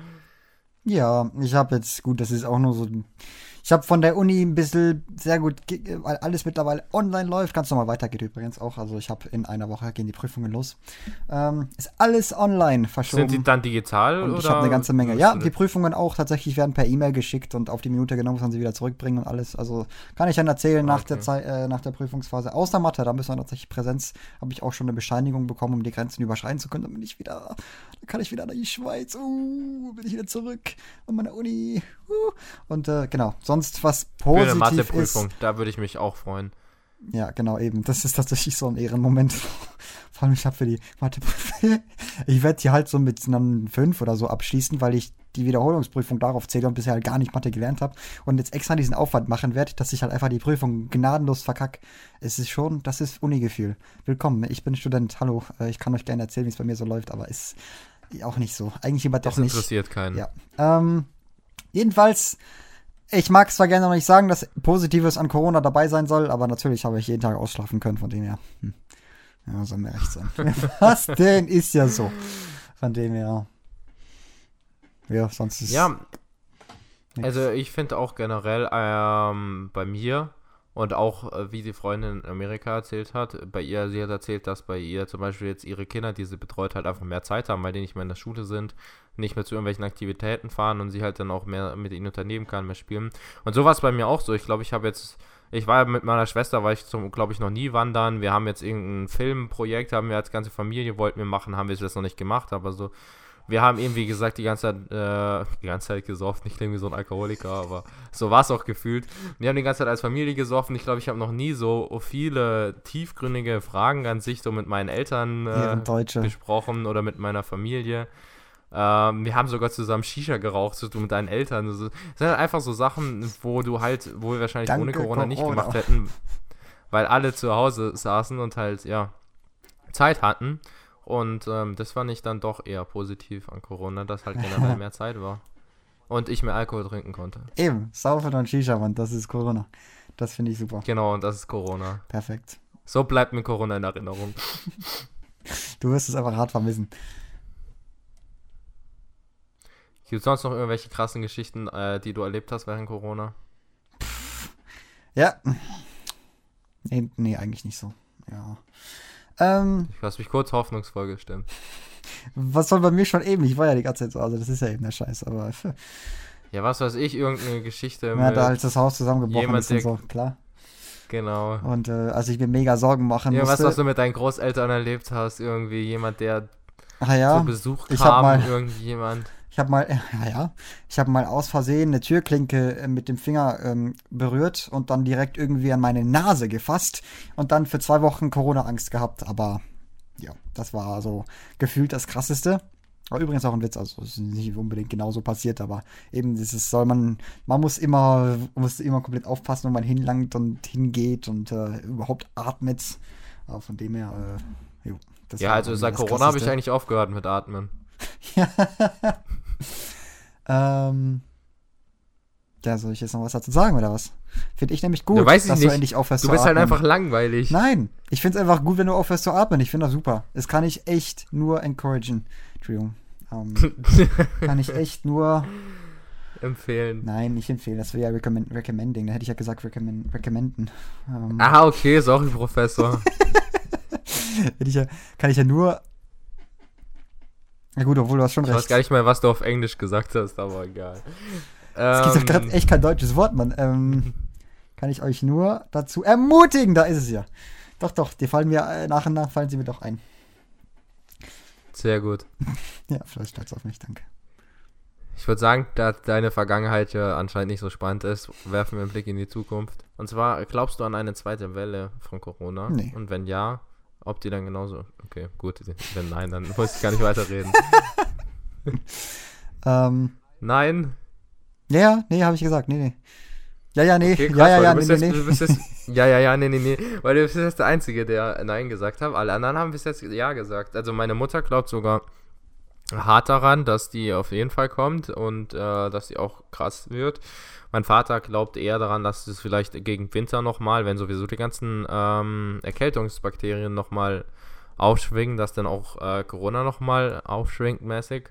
Ja, ich habe jetzt, gut, das ist auch nur so. Ich habe von der Uni ein bisschen sehr gut, weil alles mittlerweile online läuft. Ganz normal weitergeht übrigens auch. Also ich habe in einer Woche gehen die Prüfungen los. Ähm, ist alles online verschoben. Sind die dann digital und oder? ich habe eine ganze Menge. Ja, die- Prüfungen auch tatsächlich werden per E-Mail geschickt und auf die Minute genau muss man sie wieder zurückbringen und alles. Also kann ich dann erzählen nach, der Okay. Zeit, äh, nach der Prüfungsphase. Außer Mathe, da müssen wir tatsächlich Präsenz, habe ich auch schon eine Bescheinigung bekommen, um die Grenzen überschreiten zu können. Dann bin ich wieder, dann kann ich wieder nach die Schweiz. Uh, bin ich wieder zurück an meiner Uni. Und äh, genau, sonst was Für eine positiv ist. Matheprüfung, da würde ich mich auch freuen. Ja, genau, eben. Das ist tatsächlich so ein Ehrenmoment. Vor allem, ich habe für die Matheprüfung. Ich werde die halt so mit einem 5 oder so abschließen, weil ich die Wiederholungsprüfung darauf zähle und bisher halt gar nicht Mathe gelernt habe und jetzt extra diesen Aufwand machen werde, dass ich halt einfach die Prüfung gnadenlos verkack. Es ist schon, das ist Unigefühl. Willkommen, ich bin Student. Hallo, äh, ich kann euch gerne erzählen, wie es bei mir so läuft, aber ist auch nicht so. Eigentlich immer doch Das nicht. interessiert keinen. Ja. Ähm, jedenfalls, ich mag zwar gerne noch nicht sagen, dass Positives an Corona dabei sein soll, aber natürlich habe ich jeden Tag ausschlafen können, von dem her. Hm. Ja, soll mir recht sein. Was denn? Ist ja so. Von dem her. Ja, sonst ist. Ja, nix. also ich finde auch generell ähm, bei mir und auch äh, wie die Freundin in Amerika erzählt hat, bei ihr, sie hat erzählt, dass bei ihr zum Beispiel jetzt ihre Kinder, die sie betreut, halt einfach mehr Zeit haben, weil die nicht mehr in der Schule sind, nicht mehr zu irgendwelchen Aktivitäten fahren und sie halt dann auch mehr mit ihnen unternehmen kann, mehr spielen. Und so war es bei mir auch so. Ich glaube, ich habe jetzt, ich war mit meiner Schwester, war ich zum, glaube ich, noch nie wandern. Wir haben jetzt irgendein Filmprojekt, haben wir als ganze Familie wollten wir machen, haben wir es jetzt noch nicht gemacht, aber so wir haben eben, wie gesagt, die ganze Zeit, äh, die ganze Zeit gesoffen. Ich klinge wie so ein Alkoholiker, aber so war es auch gefühlt. Wir haben die ganze Zeit als Familie gesoffen. Ich glaube, ich habe noch nie so viele tiefgründige Fragen an sich so mit meinen Eltern äh, besprochen oder mit meiner Familie. Ähm, wir haben sogar zusammen Shisha geraucht, so du mit deinen Eltern. Das sind halt einfach so Sachen, wo du halt, wo wir wahrscheinlich Danke, ohne Corona, Corona nicht gemacht hätten, weil alle zu Hause saßen und halt, ja, Zeit hatten. Und ähm, das fand ich dann doch eher positiv an Corona, dass halt generell mehr Zeit war. Und ich mehr Alkohol trinken konnte. Eben, saufen und Shisha, Mann, das ist Corona. Das finde ich super. Genau, und das ist Corona. Perfekt. So bleibt mir Corona in Erinnerung. du wirst es einfach hart vermissen. Gibt es sonst noch irgendwelche krassen Geschichten, äh, die du erlebt hast während Corona? Ja. Nee, nee, eigentlich nicht so. Ja. Ähm, ich hast mich kurz hoffnungsvoll gestimmt. Was soll bei mir schon eben? Ich war ja die ganze Zeit so, also das ist ja eben der Scheiß, aber. Ja, was weiß ich, irgendeine Geschichte. Ja, da halt das Haus zusammengebrochen jemand, ist und so, klar. Genau. Und äh, also ich mir mega Sorgen machen ja, musste. was du mit deinen Großeltern erlebt hast, irgendwie jemand, der Ach ja, zu Besuch kam, ich hab mal, irgendjemand. Ich habe mal, ja, ja, ich habe mal aus Versehen eine Türklinke äh, mit dem Finger ähm, berührt und dann direkt irgendwie an meine Nase gefasst und dann für zwei Wochen Corona-Angst gehabt. Aber ja, das war so gefühlt das Krasseste. Aber übrigens auch ein Witz, also es ist nicht unbedingt genauso passiert, aber eben dieses soll man, man muss immer, muss immer komplett aufpassen, wo man hinlangt und hingeht und äh, überhaupt atmet. Aber von dem her, äh, jo, Ja, also seit Corona habe ich eigentlich aufgehört mit Atmen. ja. ähm, ja, soll ich jetzt noch was dazu sagen oder was? Finde ich nämlich gut, ja, dass nicht. du endlich aufhörst du zu atmen. Du bist halt einfach langweilig. Nein, ich finde es einfach gut, wenn du aufhörst zu atmen. Ich finde das super. Das kann ich echt nur encouragen. Entschuldigung. Ähm, kann ich echt nur empfehlen. Nein, nicht empfehlen. Das wäre ja recommend, recommending. Da hätte ich ja gesagt recommend, recommenden. Ähm, ah, okay, sorry, Professor. ich ja, kann ich ja nur ja gut, obwohl du hast schon ich recht. Ich weiß gar nicht mehr, was du auf Englisch gesagt hast, aber egal. Es gibt doch gerade ähm. echt kein deutsches Wort, Mann. Ähm, kann ich euch nur dazu ermutigen, da ist es ja. Doch, doch, die fallen mir äh, nach und nach fallen sie mir doch ein. Sehr gut. ja, vielleicht stolz auf mich, danke. Ich würde sagen, da deine Vergangenheit ja anscheinend nicht so spannend ist, werfen wir einen Blick in die Zukunft. Und zwar, glaubst du an eine zweite Welle von Corona? Nee. Und wenn ja, ob die dann genauso. Okay, gut. Wenn nein, dann muss ich gar nicht weiterreden. ähm. Nein. Ja, nee, habe ich gesagt. Nee, nee. Ja, ja, nee. Okay, krass, ja, ja, ja, nee, jetzt, nee. Jetzt, ja, ja, ja, nee, nee, nee. Weil du bist jetzt der Einzige, der Nein gesagt hat. Alle anderen haben bis jetzt Ja gesagt. Also meine Mutter glaubt sogar hart daran, dass die auf jeden Fall kommt und äh, dass sie auch krass wird. Mein Vater glaubt eher daran, dass es vielleicht gegen Winter nochmal, wenn sowieso die ganzen ähm, Erkältungsbakterien nochmal aufschwingen, dass dann auch äh, Corona nochmal aufschwingt mäßig.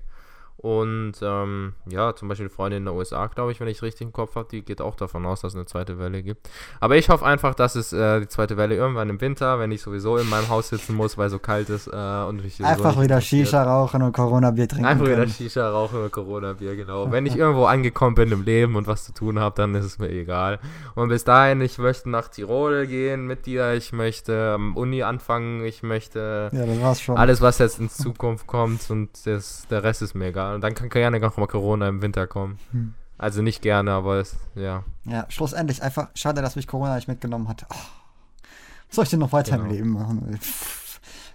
Und ähm, ja, zum Beispiel Freunde in den USA, glaube ich, wenn ich es richtig im Kopf habe, die geht auch davon aus, dass es eine zweite Welle gibt. Aber ich hoffe einfach, dass es äh, die zweite Welle irgendwann im Winter, wenn ich sowieso in meinem Haus sitzen muss, weil so kalt ist äh, und ich Einfach wieder Shisha rauchen und Corona-Bier trinken. Einfach können. wieder Shisha rauchen und Corona-Bier, genau. wenn ich irgendwo angekommen bin im Leben und was zu tun habe, dann ist es mir egal. Und bis dahin, ich möchte nach Tirol gehen mit dir, ich möchte am Uni anfangen, ich möchte ja, alles, was jetzt in Zukunft kommt und das, der Rest ist mir egal. Und dann kann gerne noch mal Corona im Winter kommen. Hm. Also nicht gerne, aber es, ja. Ja, schlussendlich einfach schade, dass mich Corona nicht mitgenommen hat. Oh. Was soll ich denn noch weiter genau. im Leben machen?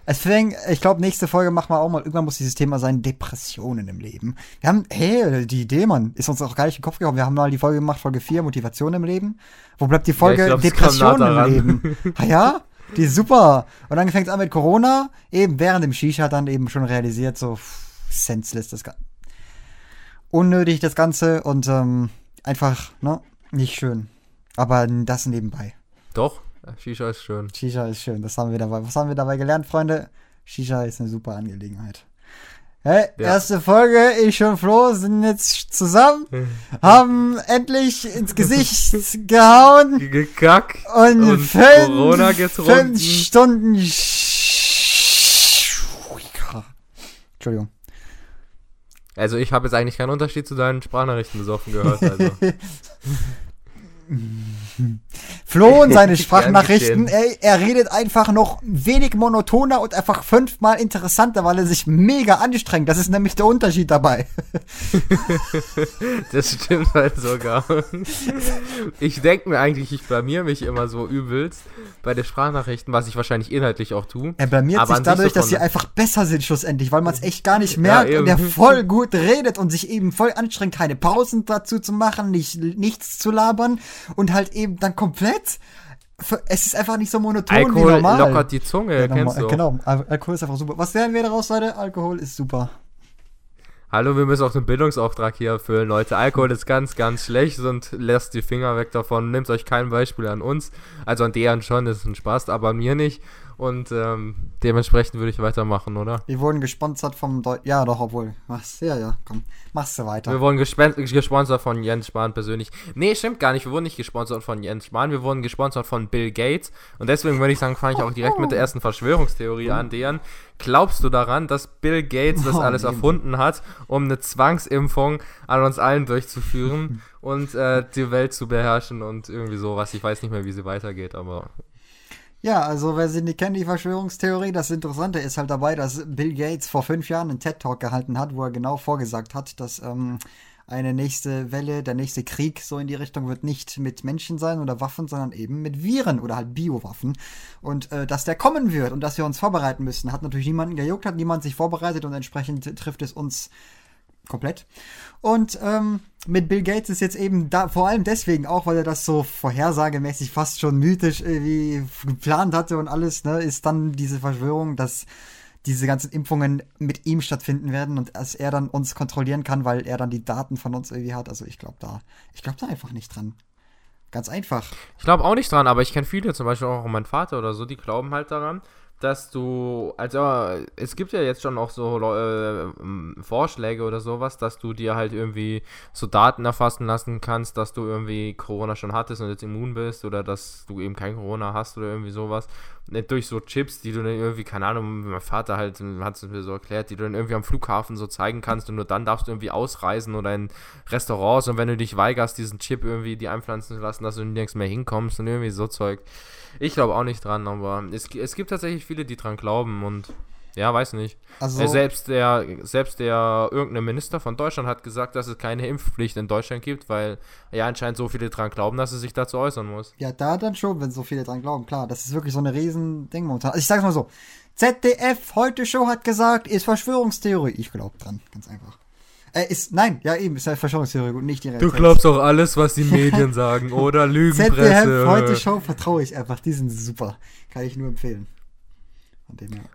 Deswegen, ich glaube, nächste Folge machen wir auch mal. Irgendwann muss dieses Thema sein: Depressionen im Leben. Wir haben, hey, die Idee, Mann, ist uns auch gar nicht in den Kopf gekommen. Wir haben mal die Folge gemacht, Folge 4, Motivation im Leben. Wo bleibt die Folge ja, glaub, Depressionen im Leben? ah ja? Die ist super. Und dann fängt es an mit Corona. Eben während dem Shisha dann eben schon realisiert, so senseless das Ganze unnötig, das Ganze, und ähm, einfach, ne, nicht schön. Aber das nebenbei. Doch, Shisha ist schön. Shisha ist schön, das haben wir dabei. Was haben wir dabei gelernt, Freunde? Shisha ist eine super Angelegenheit. Hey, ja. erste Folge, ich und Flo sind jetzt zusammen, haben endlich ins Gesicht gehauen. Gekackt. Und, und fünf, Corona fünf Stunden. Entschuldigung. Also ich habe jetzt eigentlich keinen Unterschied zu deinen Sprachnachrichten besoffen gehört. Also. Flo und seine Sprachnachrichten, ey, er redet einfach noch wenig monotoner und einfach fünfmal interessanter, weil er sich mega anstrengt. Das ist nämlich der Unterschied dabei. das stimmt halt sogar. Ich denke mir eigentlich, ich blamier mich immer so übelst bei den Sprachnachrichten, was ich wahrscheinlich inhaltlich auch tue. Er blamiert sich dadurch, dass sie einfach besser sind schlussendlich, weil man es echt gar nicht merkt ja, und er voll gut redet und sich eben voll anstrengt, keine Pausen dazu zu machen, nicht, nichts zu labern und halt eben dann komplett es ist einfach nicht so monoton Alkohol wie normal. lockert die Zunge, ja, kennst du. Genau, Alkohol ist einfach super. Was lernen wir daraus, Leute? Alkohol ist super. Hallo, wir müssen auch den Bildungsauftrag hier erfüllen, Leute. Alkohol ist ganz, ganz schlecht und lasst die Finger weg davon. Nehmt euch kein Beispiel an uns. Also an deren schon, das ist ein Spaß, aber an mir nicht. Und ähm, dementsprechend würde ich weitermachen, oder? Wir wurden gesponsert vom Deu Ja, doch, obwohl. Was? Ja, ja, komm. Machst du weiter. Wir wurden gesponsert von Jens Spahn persönlich. Nee, stimmt gar nicht. Wir wurden nicht gesponsert von Jens Spahn. Wir wurden gesponsert von Bill Gates. Und deswegen würde ich sagen, fange ich auch direkt mit der ersten Verschwörungstheorie an, deren. Glaubst du daran, dass Bill Gates das oh, alles erfunden hat, um eine Zwangsimpfung an uns allen durchzuführen und äh, die Welt zu beherrschen und irgendwie sowas? Ich weiß nicht mehr, wie sie weitergeht, aber ja, also wer sie nicht kennt, die Verschwörungstheorie, das Interessante ist halt dabei, dass Bill Gates vor fünf Jahren einen TED-Talk gehalten hat, wo er genau vorgesagt hat, dass ähm, eine nächste Welle, der nächste Krieg so in die Richtung wird nicht mit Menschen sein oder Waffen, sondern eben mit Viren oder halt Biowaffen. Und äh, dass der kommen wird und dass wir uns vorbereiten müssen, hat natürlich niemanden gejuckt, hat niemand sich vorbereitet und entsprechend trifft es uns komplett. Und ähm, mit Bill Gates ist jetzt eben da, vor allem deswegen auch, weil er das so vorhersagemäßig fast schon mythisch irgendwie geplant hatte und alles, ne, ist dann diese Verschwörung, dass diese ganzen Impfungen mit ihm stattfinden werden und dass er dann uns kontrollieren kann, weil er dann die Daten von uns irgendwie hat. Also ich glaube da, ich glaube da einfach nicht dran. Ganz einfach. Ich glaube auch nicht dran, aber ich kenne viele, zum Beispiel auch mein Vater oder so, die glauben halt daran dass du, also es gibt ja jetzt schon auch so äh, Vorschläge oder sowas, dass du dir halt irgendwie so Daten erfassen lassen kannst, dass du irgendwie Corona schon hattest und jetzt immun bist oder dass du eben kein Corona hast oder irgendwie sowas. Nicht durch so Chips, die du dann irgendwie, keine Ahnung, mein Vater halt hat es mir so erklärt, die du dann irgendwie am Flughafen so zeigen kannst und nur dann darfst du irgendwie ausreisen oder in Restaurants und wenn du dich weigerst, diesen Chip irgendwie die einpflanzen zu lassen, dass du nirgends mehr hinkommst und irgendwie so Zeug. Ich glaube auch nicht dran, aber es, es gibt tatsächlich viele, die dran glauben und ja, weiß nicht. Also, äh, selbst der, selbst der irgendein Minister von Deutschland hat gesagt, dass es keine Impfpflicht in Deutschland gibt, weil ja anscheinend so viele dran glauben, dass er sich dazu äußern muss. Ja, da dann schon, wenn so viele dran glauben, klar. Das ist wirklich so eine riesen Ding momentan. Also ich sag's mal so. ZDF heute Show hat gesagt, ist Verschwörungstheorie. Ich glaube dran, ganz einfach. Äh, ist, nein, ja eben, ist eine Verschwörungstheorie und nicht die Realität. Du glaubst auch alles, was die Medien sagen, oder? Lügenpresse. ZDF, heute Show vertraue ich einfach, die sind super. Kann ich nur empfehlen.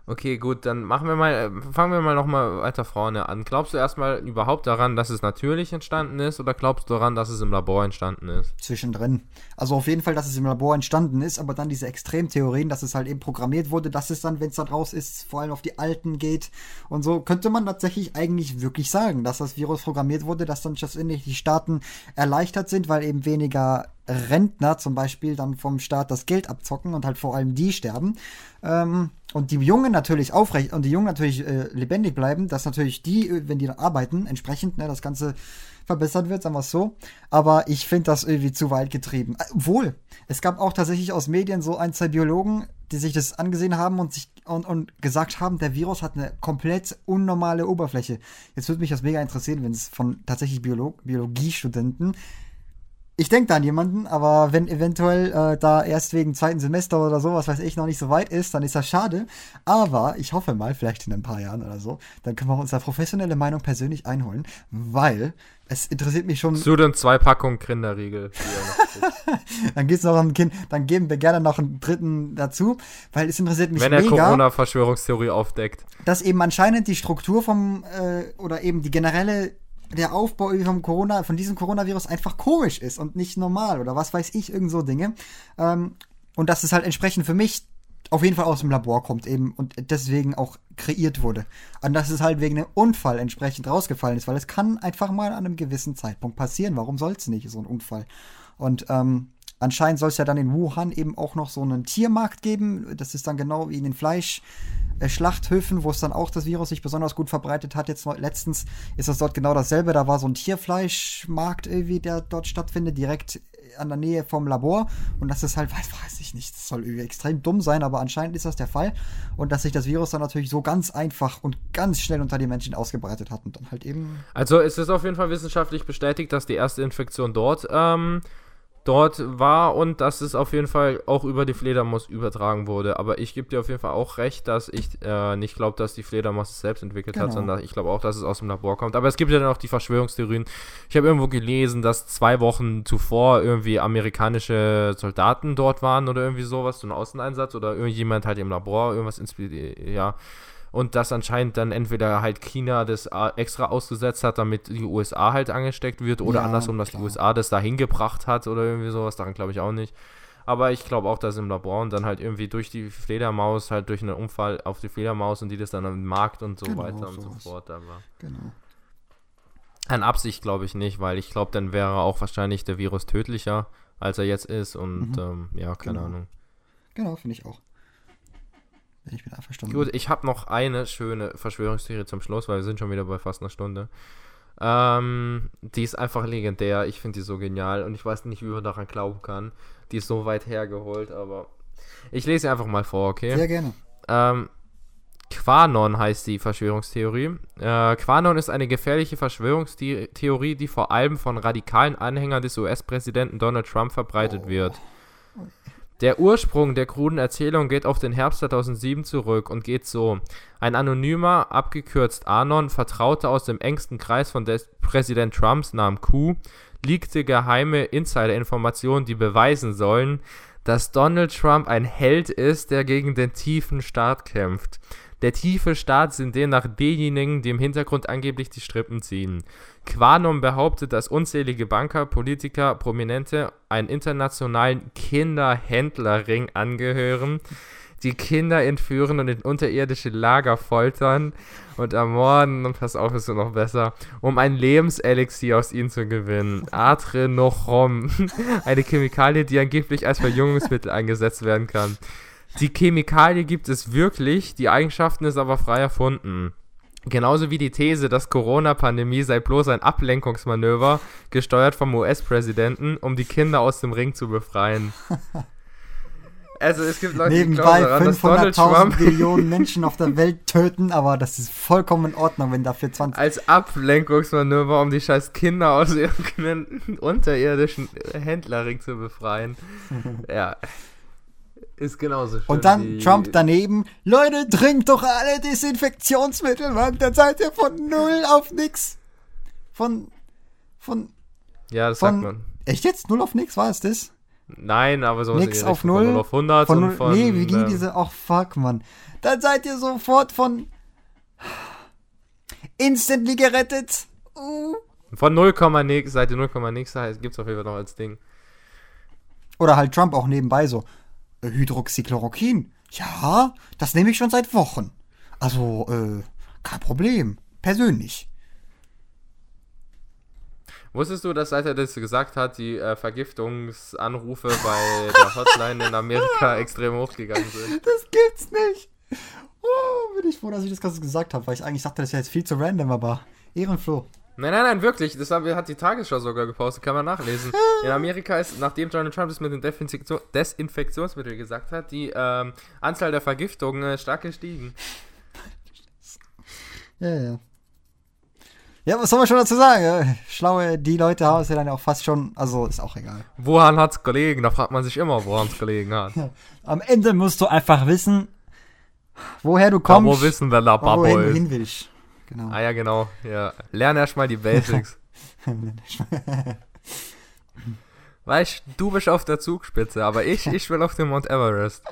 Okay, gut, dann machen wir mal, äh, fangen wir mal nochmal weiter vorne an. Glaubst du erstmal überhaupt daran, dass es natürlich entstanden ist oder glaubst du daran, dass es im Labor entstanden ist? Zwischendrin. Also auf jeden Fall, dass es im Labor entstanden ist, aber dann diese Extremtheorien, dass es halt eben programmiert wurde, dass es dann, wenn es da raus ist, vor allem auf die Alten geht und so, könnte man tatsächlich eigentlich wirklich sagen, dass das Virus programmiert wurde, dass dann schlussendlich die Staaten erleichtert sind, weil eben weniger Rentner zum Beispiel dann vom Staat das Geld abzocken und halt vor allem die sterben. Ähm, und die Jungen natürlich aufrecht und die Jungen natürlich äh, lebendig bleiben, dass natürlich die, äh, wenn die dann arbeiten, entsprechend ne, das Ganze verbessert wird, sagen wir es so. Aber ich finde das irgendwie zu weit getrieben. Äh, obwohl, es gab auch tatsächlich aus Medien so ein, zwei Biologen, die sich das angesehen haben und sich und, und gesagt haben, der Virus hat eine komplett unnormale Oberfläche. Jetzt würde mich das mega interessieren, wenn es von tatsächlich Biolo Biologiestudenten ich denke da an jemanden, aber wenn eventuell äh, da erst wegen zweiten Semester oder sowas, weiß ich, noch nicht so weit ist, dann ist das schade. Aber ich hoffe mal, vielleicht in ein paar Jahren oder so, dann können wir unsere professionelle Meinung persönlich einholen, weil es interessiert mich schon. Zu den zwei Packungen Kinderriegel. dann gibt's noch ein Kind, dann geben wir gerne noch einen dritten dazu, weil es interessiert mich Wenn er Corona-Verschwörungstheorie aufdeckt. Dass eben anscheinend die Struktur vom, äh, oder eben die generelle der Aufbau vom Corona, von diesem Coronavirus einfach komisch ist und nicht normal oder was weiß ich, irgend so Dinge. Ähm, und dass es halt entsprechend für mich auf jeden Fall aus dem Labor kommt eben und deswegen auch kreiert wurde. Und dass es halt wegen einem Unfall entsprechend rausgefallen ist, weil es kann einfach mal an einem gewissen Zeitpunkt passieren. Warum soll es nicht, so ein Unfall? Und ähm, anscheinend soll es ja dann in Wuhan eben auch noch so einen Tiermarkt geben. Das ist dann genau wie in den Fleisch. Äh, Schlachthöfen, wo es dann auch das Virus sich besonders gut verbreitet hat. Jetzt letztens ist das dort genau dasselbe. Da war so ein Tierfleischmarkt irgendwie, der dort stattfindet, direkt an der Nähe vom Labor und das ist halt, weiß, weiß ich nicht, das soll irgendwie extrem dumm sein, aber anscheinend ist das der Fall und dass sich das Virus dann natürlich so ganz einfach und ganz schnell unter die Menschen ausgebreitet hat und dann halt eben. Also es ist auf jeden Fall wissenschaftlich bestätigt, dass die erste Infektion dort ähm, dort war und dass es auf jeden Fall auch über die Fledermaus übertragen wurde. Aber ich gebe dir auf jeden Fall auch recht, dass ich äh, nicht glaube, dass die Fledermaus es selbst entwickelt Genau. hat, sondern ich glaube auch, dass es aus dem Labor kommt. Aber es gibt ja dann auch die Verschwörungstheorien. Ich habe irgendwo gelesen, dass zwei Wochen zuvor irgendwie amerikanische Soldaten dort waren oder irgendwie sowas, so ein Außeneinsatz oder irgendjemand halt im Labor irgendwas inspiriert, ja. Und dass anscheinend dann entweder halt China das äh, extra ausgesetzt hat, damit die USA halt angesteckt wird, oder Ja, andersrum, dass klar. die USA das dahin gebracht hat oder irgendwie sowas. Daran glaube ich auch nicht. Aber ich glaube auch, dass im Labor und dann halt irgendwie durch die Fledermaus, halt durch einen Unfall auf die Fledermaus und die das dann am Markt und so Genau, weiter und so sowas. fort. Aber Genau. an Absicht glaube ich nicht, weil ich glaube, dann wäre auch wahrscheinlich der Virus tödlicher, als er jetzt ist. Und Mhm. ähm, ja, keine Genau. Ahnung. Genau, finde ich auch. Bin ich mit einverstanden. Gut, ich habe noch eine schöne Verschwörungstheorie zum Schluss, weil wir sind schon wieder bei fast einer Stunde. Ähm, die ist einfach legendär. Ich finde die so genial und ich weiß nicht, wie man daran glauben kann. Die ist so weit hergeholt, aber ich lese sie einfach mal vor, okay? Sehr gerne. Ähm, Quanon heißt die Verschwörungstheorie. Äh, Quanon ist eine gefährliche Verschwörungstheorie, die vor allem von radikalen Anhängern des US-Präsidenten Donald Trump verbreitet Oh. wird. Der Ursprung der kruden Erzählung geht auf den Herbst 2007 zurück und geht so. Ein anonymer, abgekürzt Anon, Vertrauter aus dem engsten Kreis von des Präsident Trumps, nahm Q, leakte geheime Insider-Informationen, die beweisen sollen, dass Donald Trump ein Held ist, der gegen den tiefen Staat kämpft. Der tiefe Staat sind demnach diejenigen, die im Hintergrund angeblich die Strippen ziehen. Quanon behauptet, dass unzählige Banker, Politiker, Prominente einen internationalen Kinderhändlerring angehören, die Kinder entführen und in unterirdische Lager foltern und ermorden, und pass auf, ist noch besser, um ein Lebenselixier aus ihnen zu gewinnen. Adrenochrom, eine Chemikalie, die angeblich als Verjüngungsmittel eingesetzt werden kann. Die Chemikalie gibt es wirklich, die Eigenschaften ist aber frei erfunden. Genauso wie die These, dass Corona-Pandemie sei bloß ein Ablenkungsmanöver, gesteuert vom US-Präsidenten, um die Kinder aus dem Ring zu befreien. Also es gibt Leute, die glauben Nebenbei daran, dass Donald 500.000 Trump Millionen Menschen auf der Welt töten, aber das ist vollkommen in Ordnung, wenn dafür 20. als Ablenkungsmanöver, um die scheiß Kinder aus irgendeinem unterirdischen Händlerring zu befreien. ja. Ist genauso schön. Und dann Trump daneben, Leute, trinkt doch alle Desinfektionsmittel, Mann, dann seid ihr von null auf nix. Von, von, Ja, das von, sagt man. echt jetzt? Null auf nix, war es das? Nein, aber so Nix auf Richtung von null, 0 auf 100 Von und null, von, nee, wie ging ähm, diese, ach fuck, Mann. Dann seid ihr sofort von instantly gerettet. Uh. Von 0, nix, seit 0, nix gibt's auf jeden Fall noch als Ding. Oder halt Trump auch nebenbei so, Hydroxychloroquin. Ja, das nehme ich schon seit Wochen. Also, äh, kein Problem. Persönlich. Wusstest du, dass seit er das gesagt hat, die äh, Vergiftungsanrufe bei der Hotline in Amerika extrem hochgegangen sind? Das gibt's nicht. Oh, bin ich froh, dass ich das Ganze gesagt habe, weil ich eigentlich dachte, das ist ja jetzt viel zu random, aber Ehrenfroh. Nein, nein, nein, wirklich. Das hat die Tagesschau sogar gepostet, kann man nachlesen. In Amerika ist, nachdem Donald Trump das mit den Desinfektion Desinfektionsmitteln gesagt hat, die ähm, Anzahl der Vergiftungen äh, stark gestiegen. Ja, ja. Ja, was soll man schon dazu sagen? Schlaue, die Leute haben es ja dann auch fast schon, also ist auch egal. Woran hat's gelegen? Da fragt man sich immer, woran es gelegen hat. Am Ende musst du einfach wissen, woher du Aber kommst wo wissen wir la und wohin hin willst. Genau. Ah ja, genau. Ja. Lern erstmal die Basics. Weißt du, bist auf der Zugspitze, aber ich, ich will auf den Mount Everest.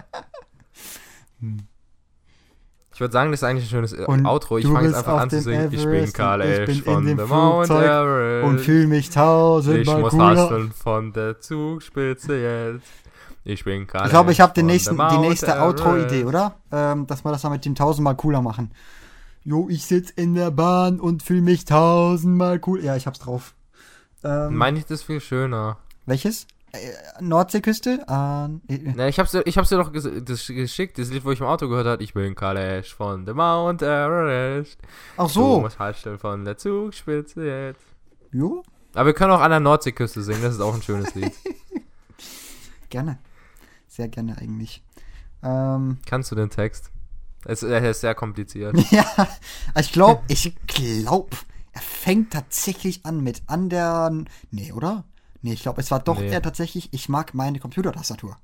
Ich würde sagen, das ist eigentlich ein schönes äh, Und Outro. Ich fange jetzt einfach an zu dem singen. Ich bin Karl ich Esch von dem Mount Everest. und fühl mich ich tausendmal muss cooler. hasseln von der Zugspitze jetzt. Ich bin Karl Ich glaube, ich habe die nächste. Outro-Idee, oder? Ähm, dass wir das mal mit dem tausendmal cooler machen. Jo, ich sitz in der Bahn und fühl mich tausendmal cool. Ja, ich hab's drauf. Ähm, Meine ich das viel schöner. welches? Äh, Nordseeküste? Ah, äh, Na, ich hab's, dir- ich hab's dir doch ges das geschickt, das Lied, wo ich im Auto gehört habe. Ich bin Karl Esch von der Mount Everest. ach Du so. musst hasseln von der Zugspitze jetzt. Jo? Aber wir können auch an der Nordseeküste singen, das ist auch ein schönes Lied. gerne. Sehr gerne eigentlich. Ähm, Kannst du den Text? Es, er ist sehr kompliziert. ja, ich glaube, ich glaube, er fängt tatsächlich an mit an der. Nee, oder? Nee, ich glaube, es war doch Nee. eher tatsächlich, ich mag meine Computertastatur.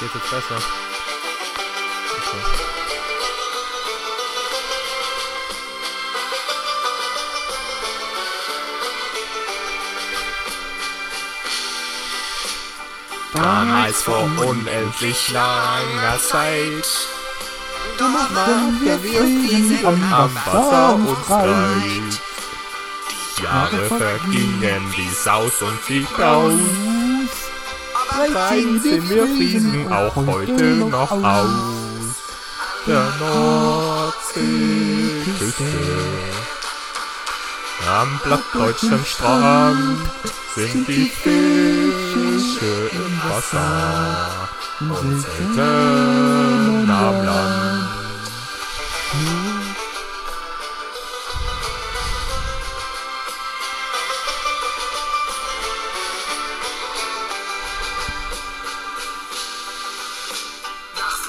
Geht jetzt besser. Damals vor unendlich langer Zeit Machen wir Frieden am Wasser und Breit. Jahre vergingen wie Saus und wie Braus. Drei sind wir Frieden auch heute noch aus. Der Nordseeküste. Am blattdeutschen Strand sind die Fische im Wasser und selten am Land.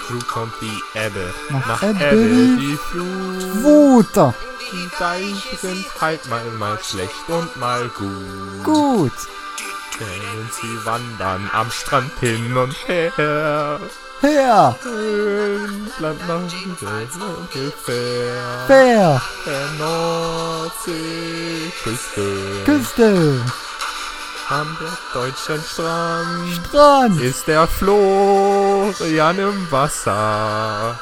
Flut kommt die Ebbe, Nach nach, Ebbe Ebbe, die die Flut. Wuter. Die Deiche sind halt mal, mal schlecht und mal gut. Gut. Denn sie wandern am Strand hin und her. Her. Land nach ungefähr. Fair. Der Nordseeküste. Küste. Am deutschen Strand Strand. ist der Florian im Wasser.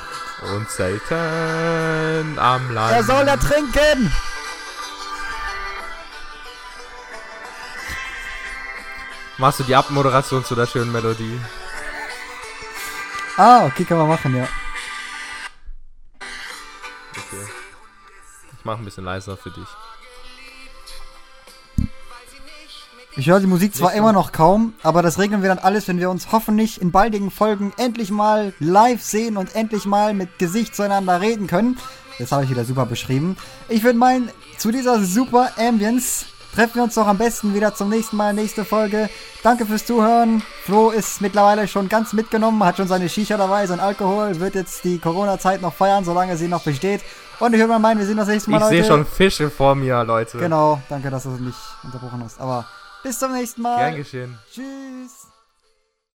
Und selten am Land. Er soll ertrinken. Machst du die Abmoderation zu der schönen Melodie? Ah, okay, kann man machen, ja. Okay. Ich mach ein bisschen leiser für dich. Ich höre die Musik zwar immer noch kaum, aber das regeln wir dann alles, wenn wir uns hoffentlich in baldigen Folgen endlich mal live sehen und endlich mal mit Gesicht zueinander reden können. Das habe ich wieder super beschrieben. Ich würde meinen, zu dieser super Ambience treffen wir uns doch am besten wieder zum nächsten Mal, nächste Folge. Danke fürs Zuhören. Flo ist mittlerweile schon ganz mitgenommen, hat schon seine Shisha dabei, sein Alkohol, wird jetzt die Corona-Zeit noch feiern, solange sie noch besteht. Und ich würde mal meinen, wir sehen uns das nächste Mal, Ich Leute. sehe schon Fische vor mir, Leute. Genau, danke, dass du mich unterbrochen hast. Aber bis zum nächsten Mal. Gern geschehen. Tschüss.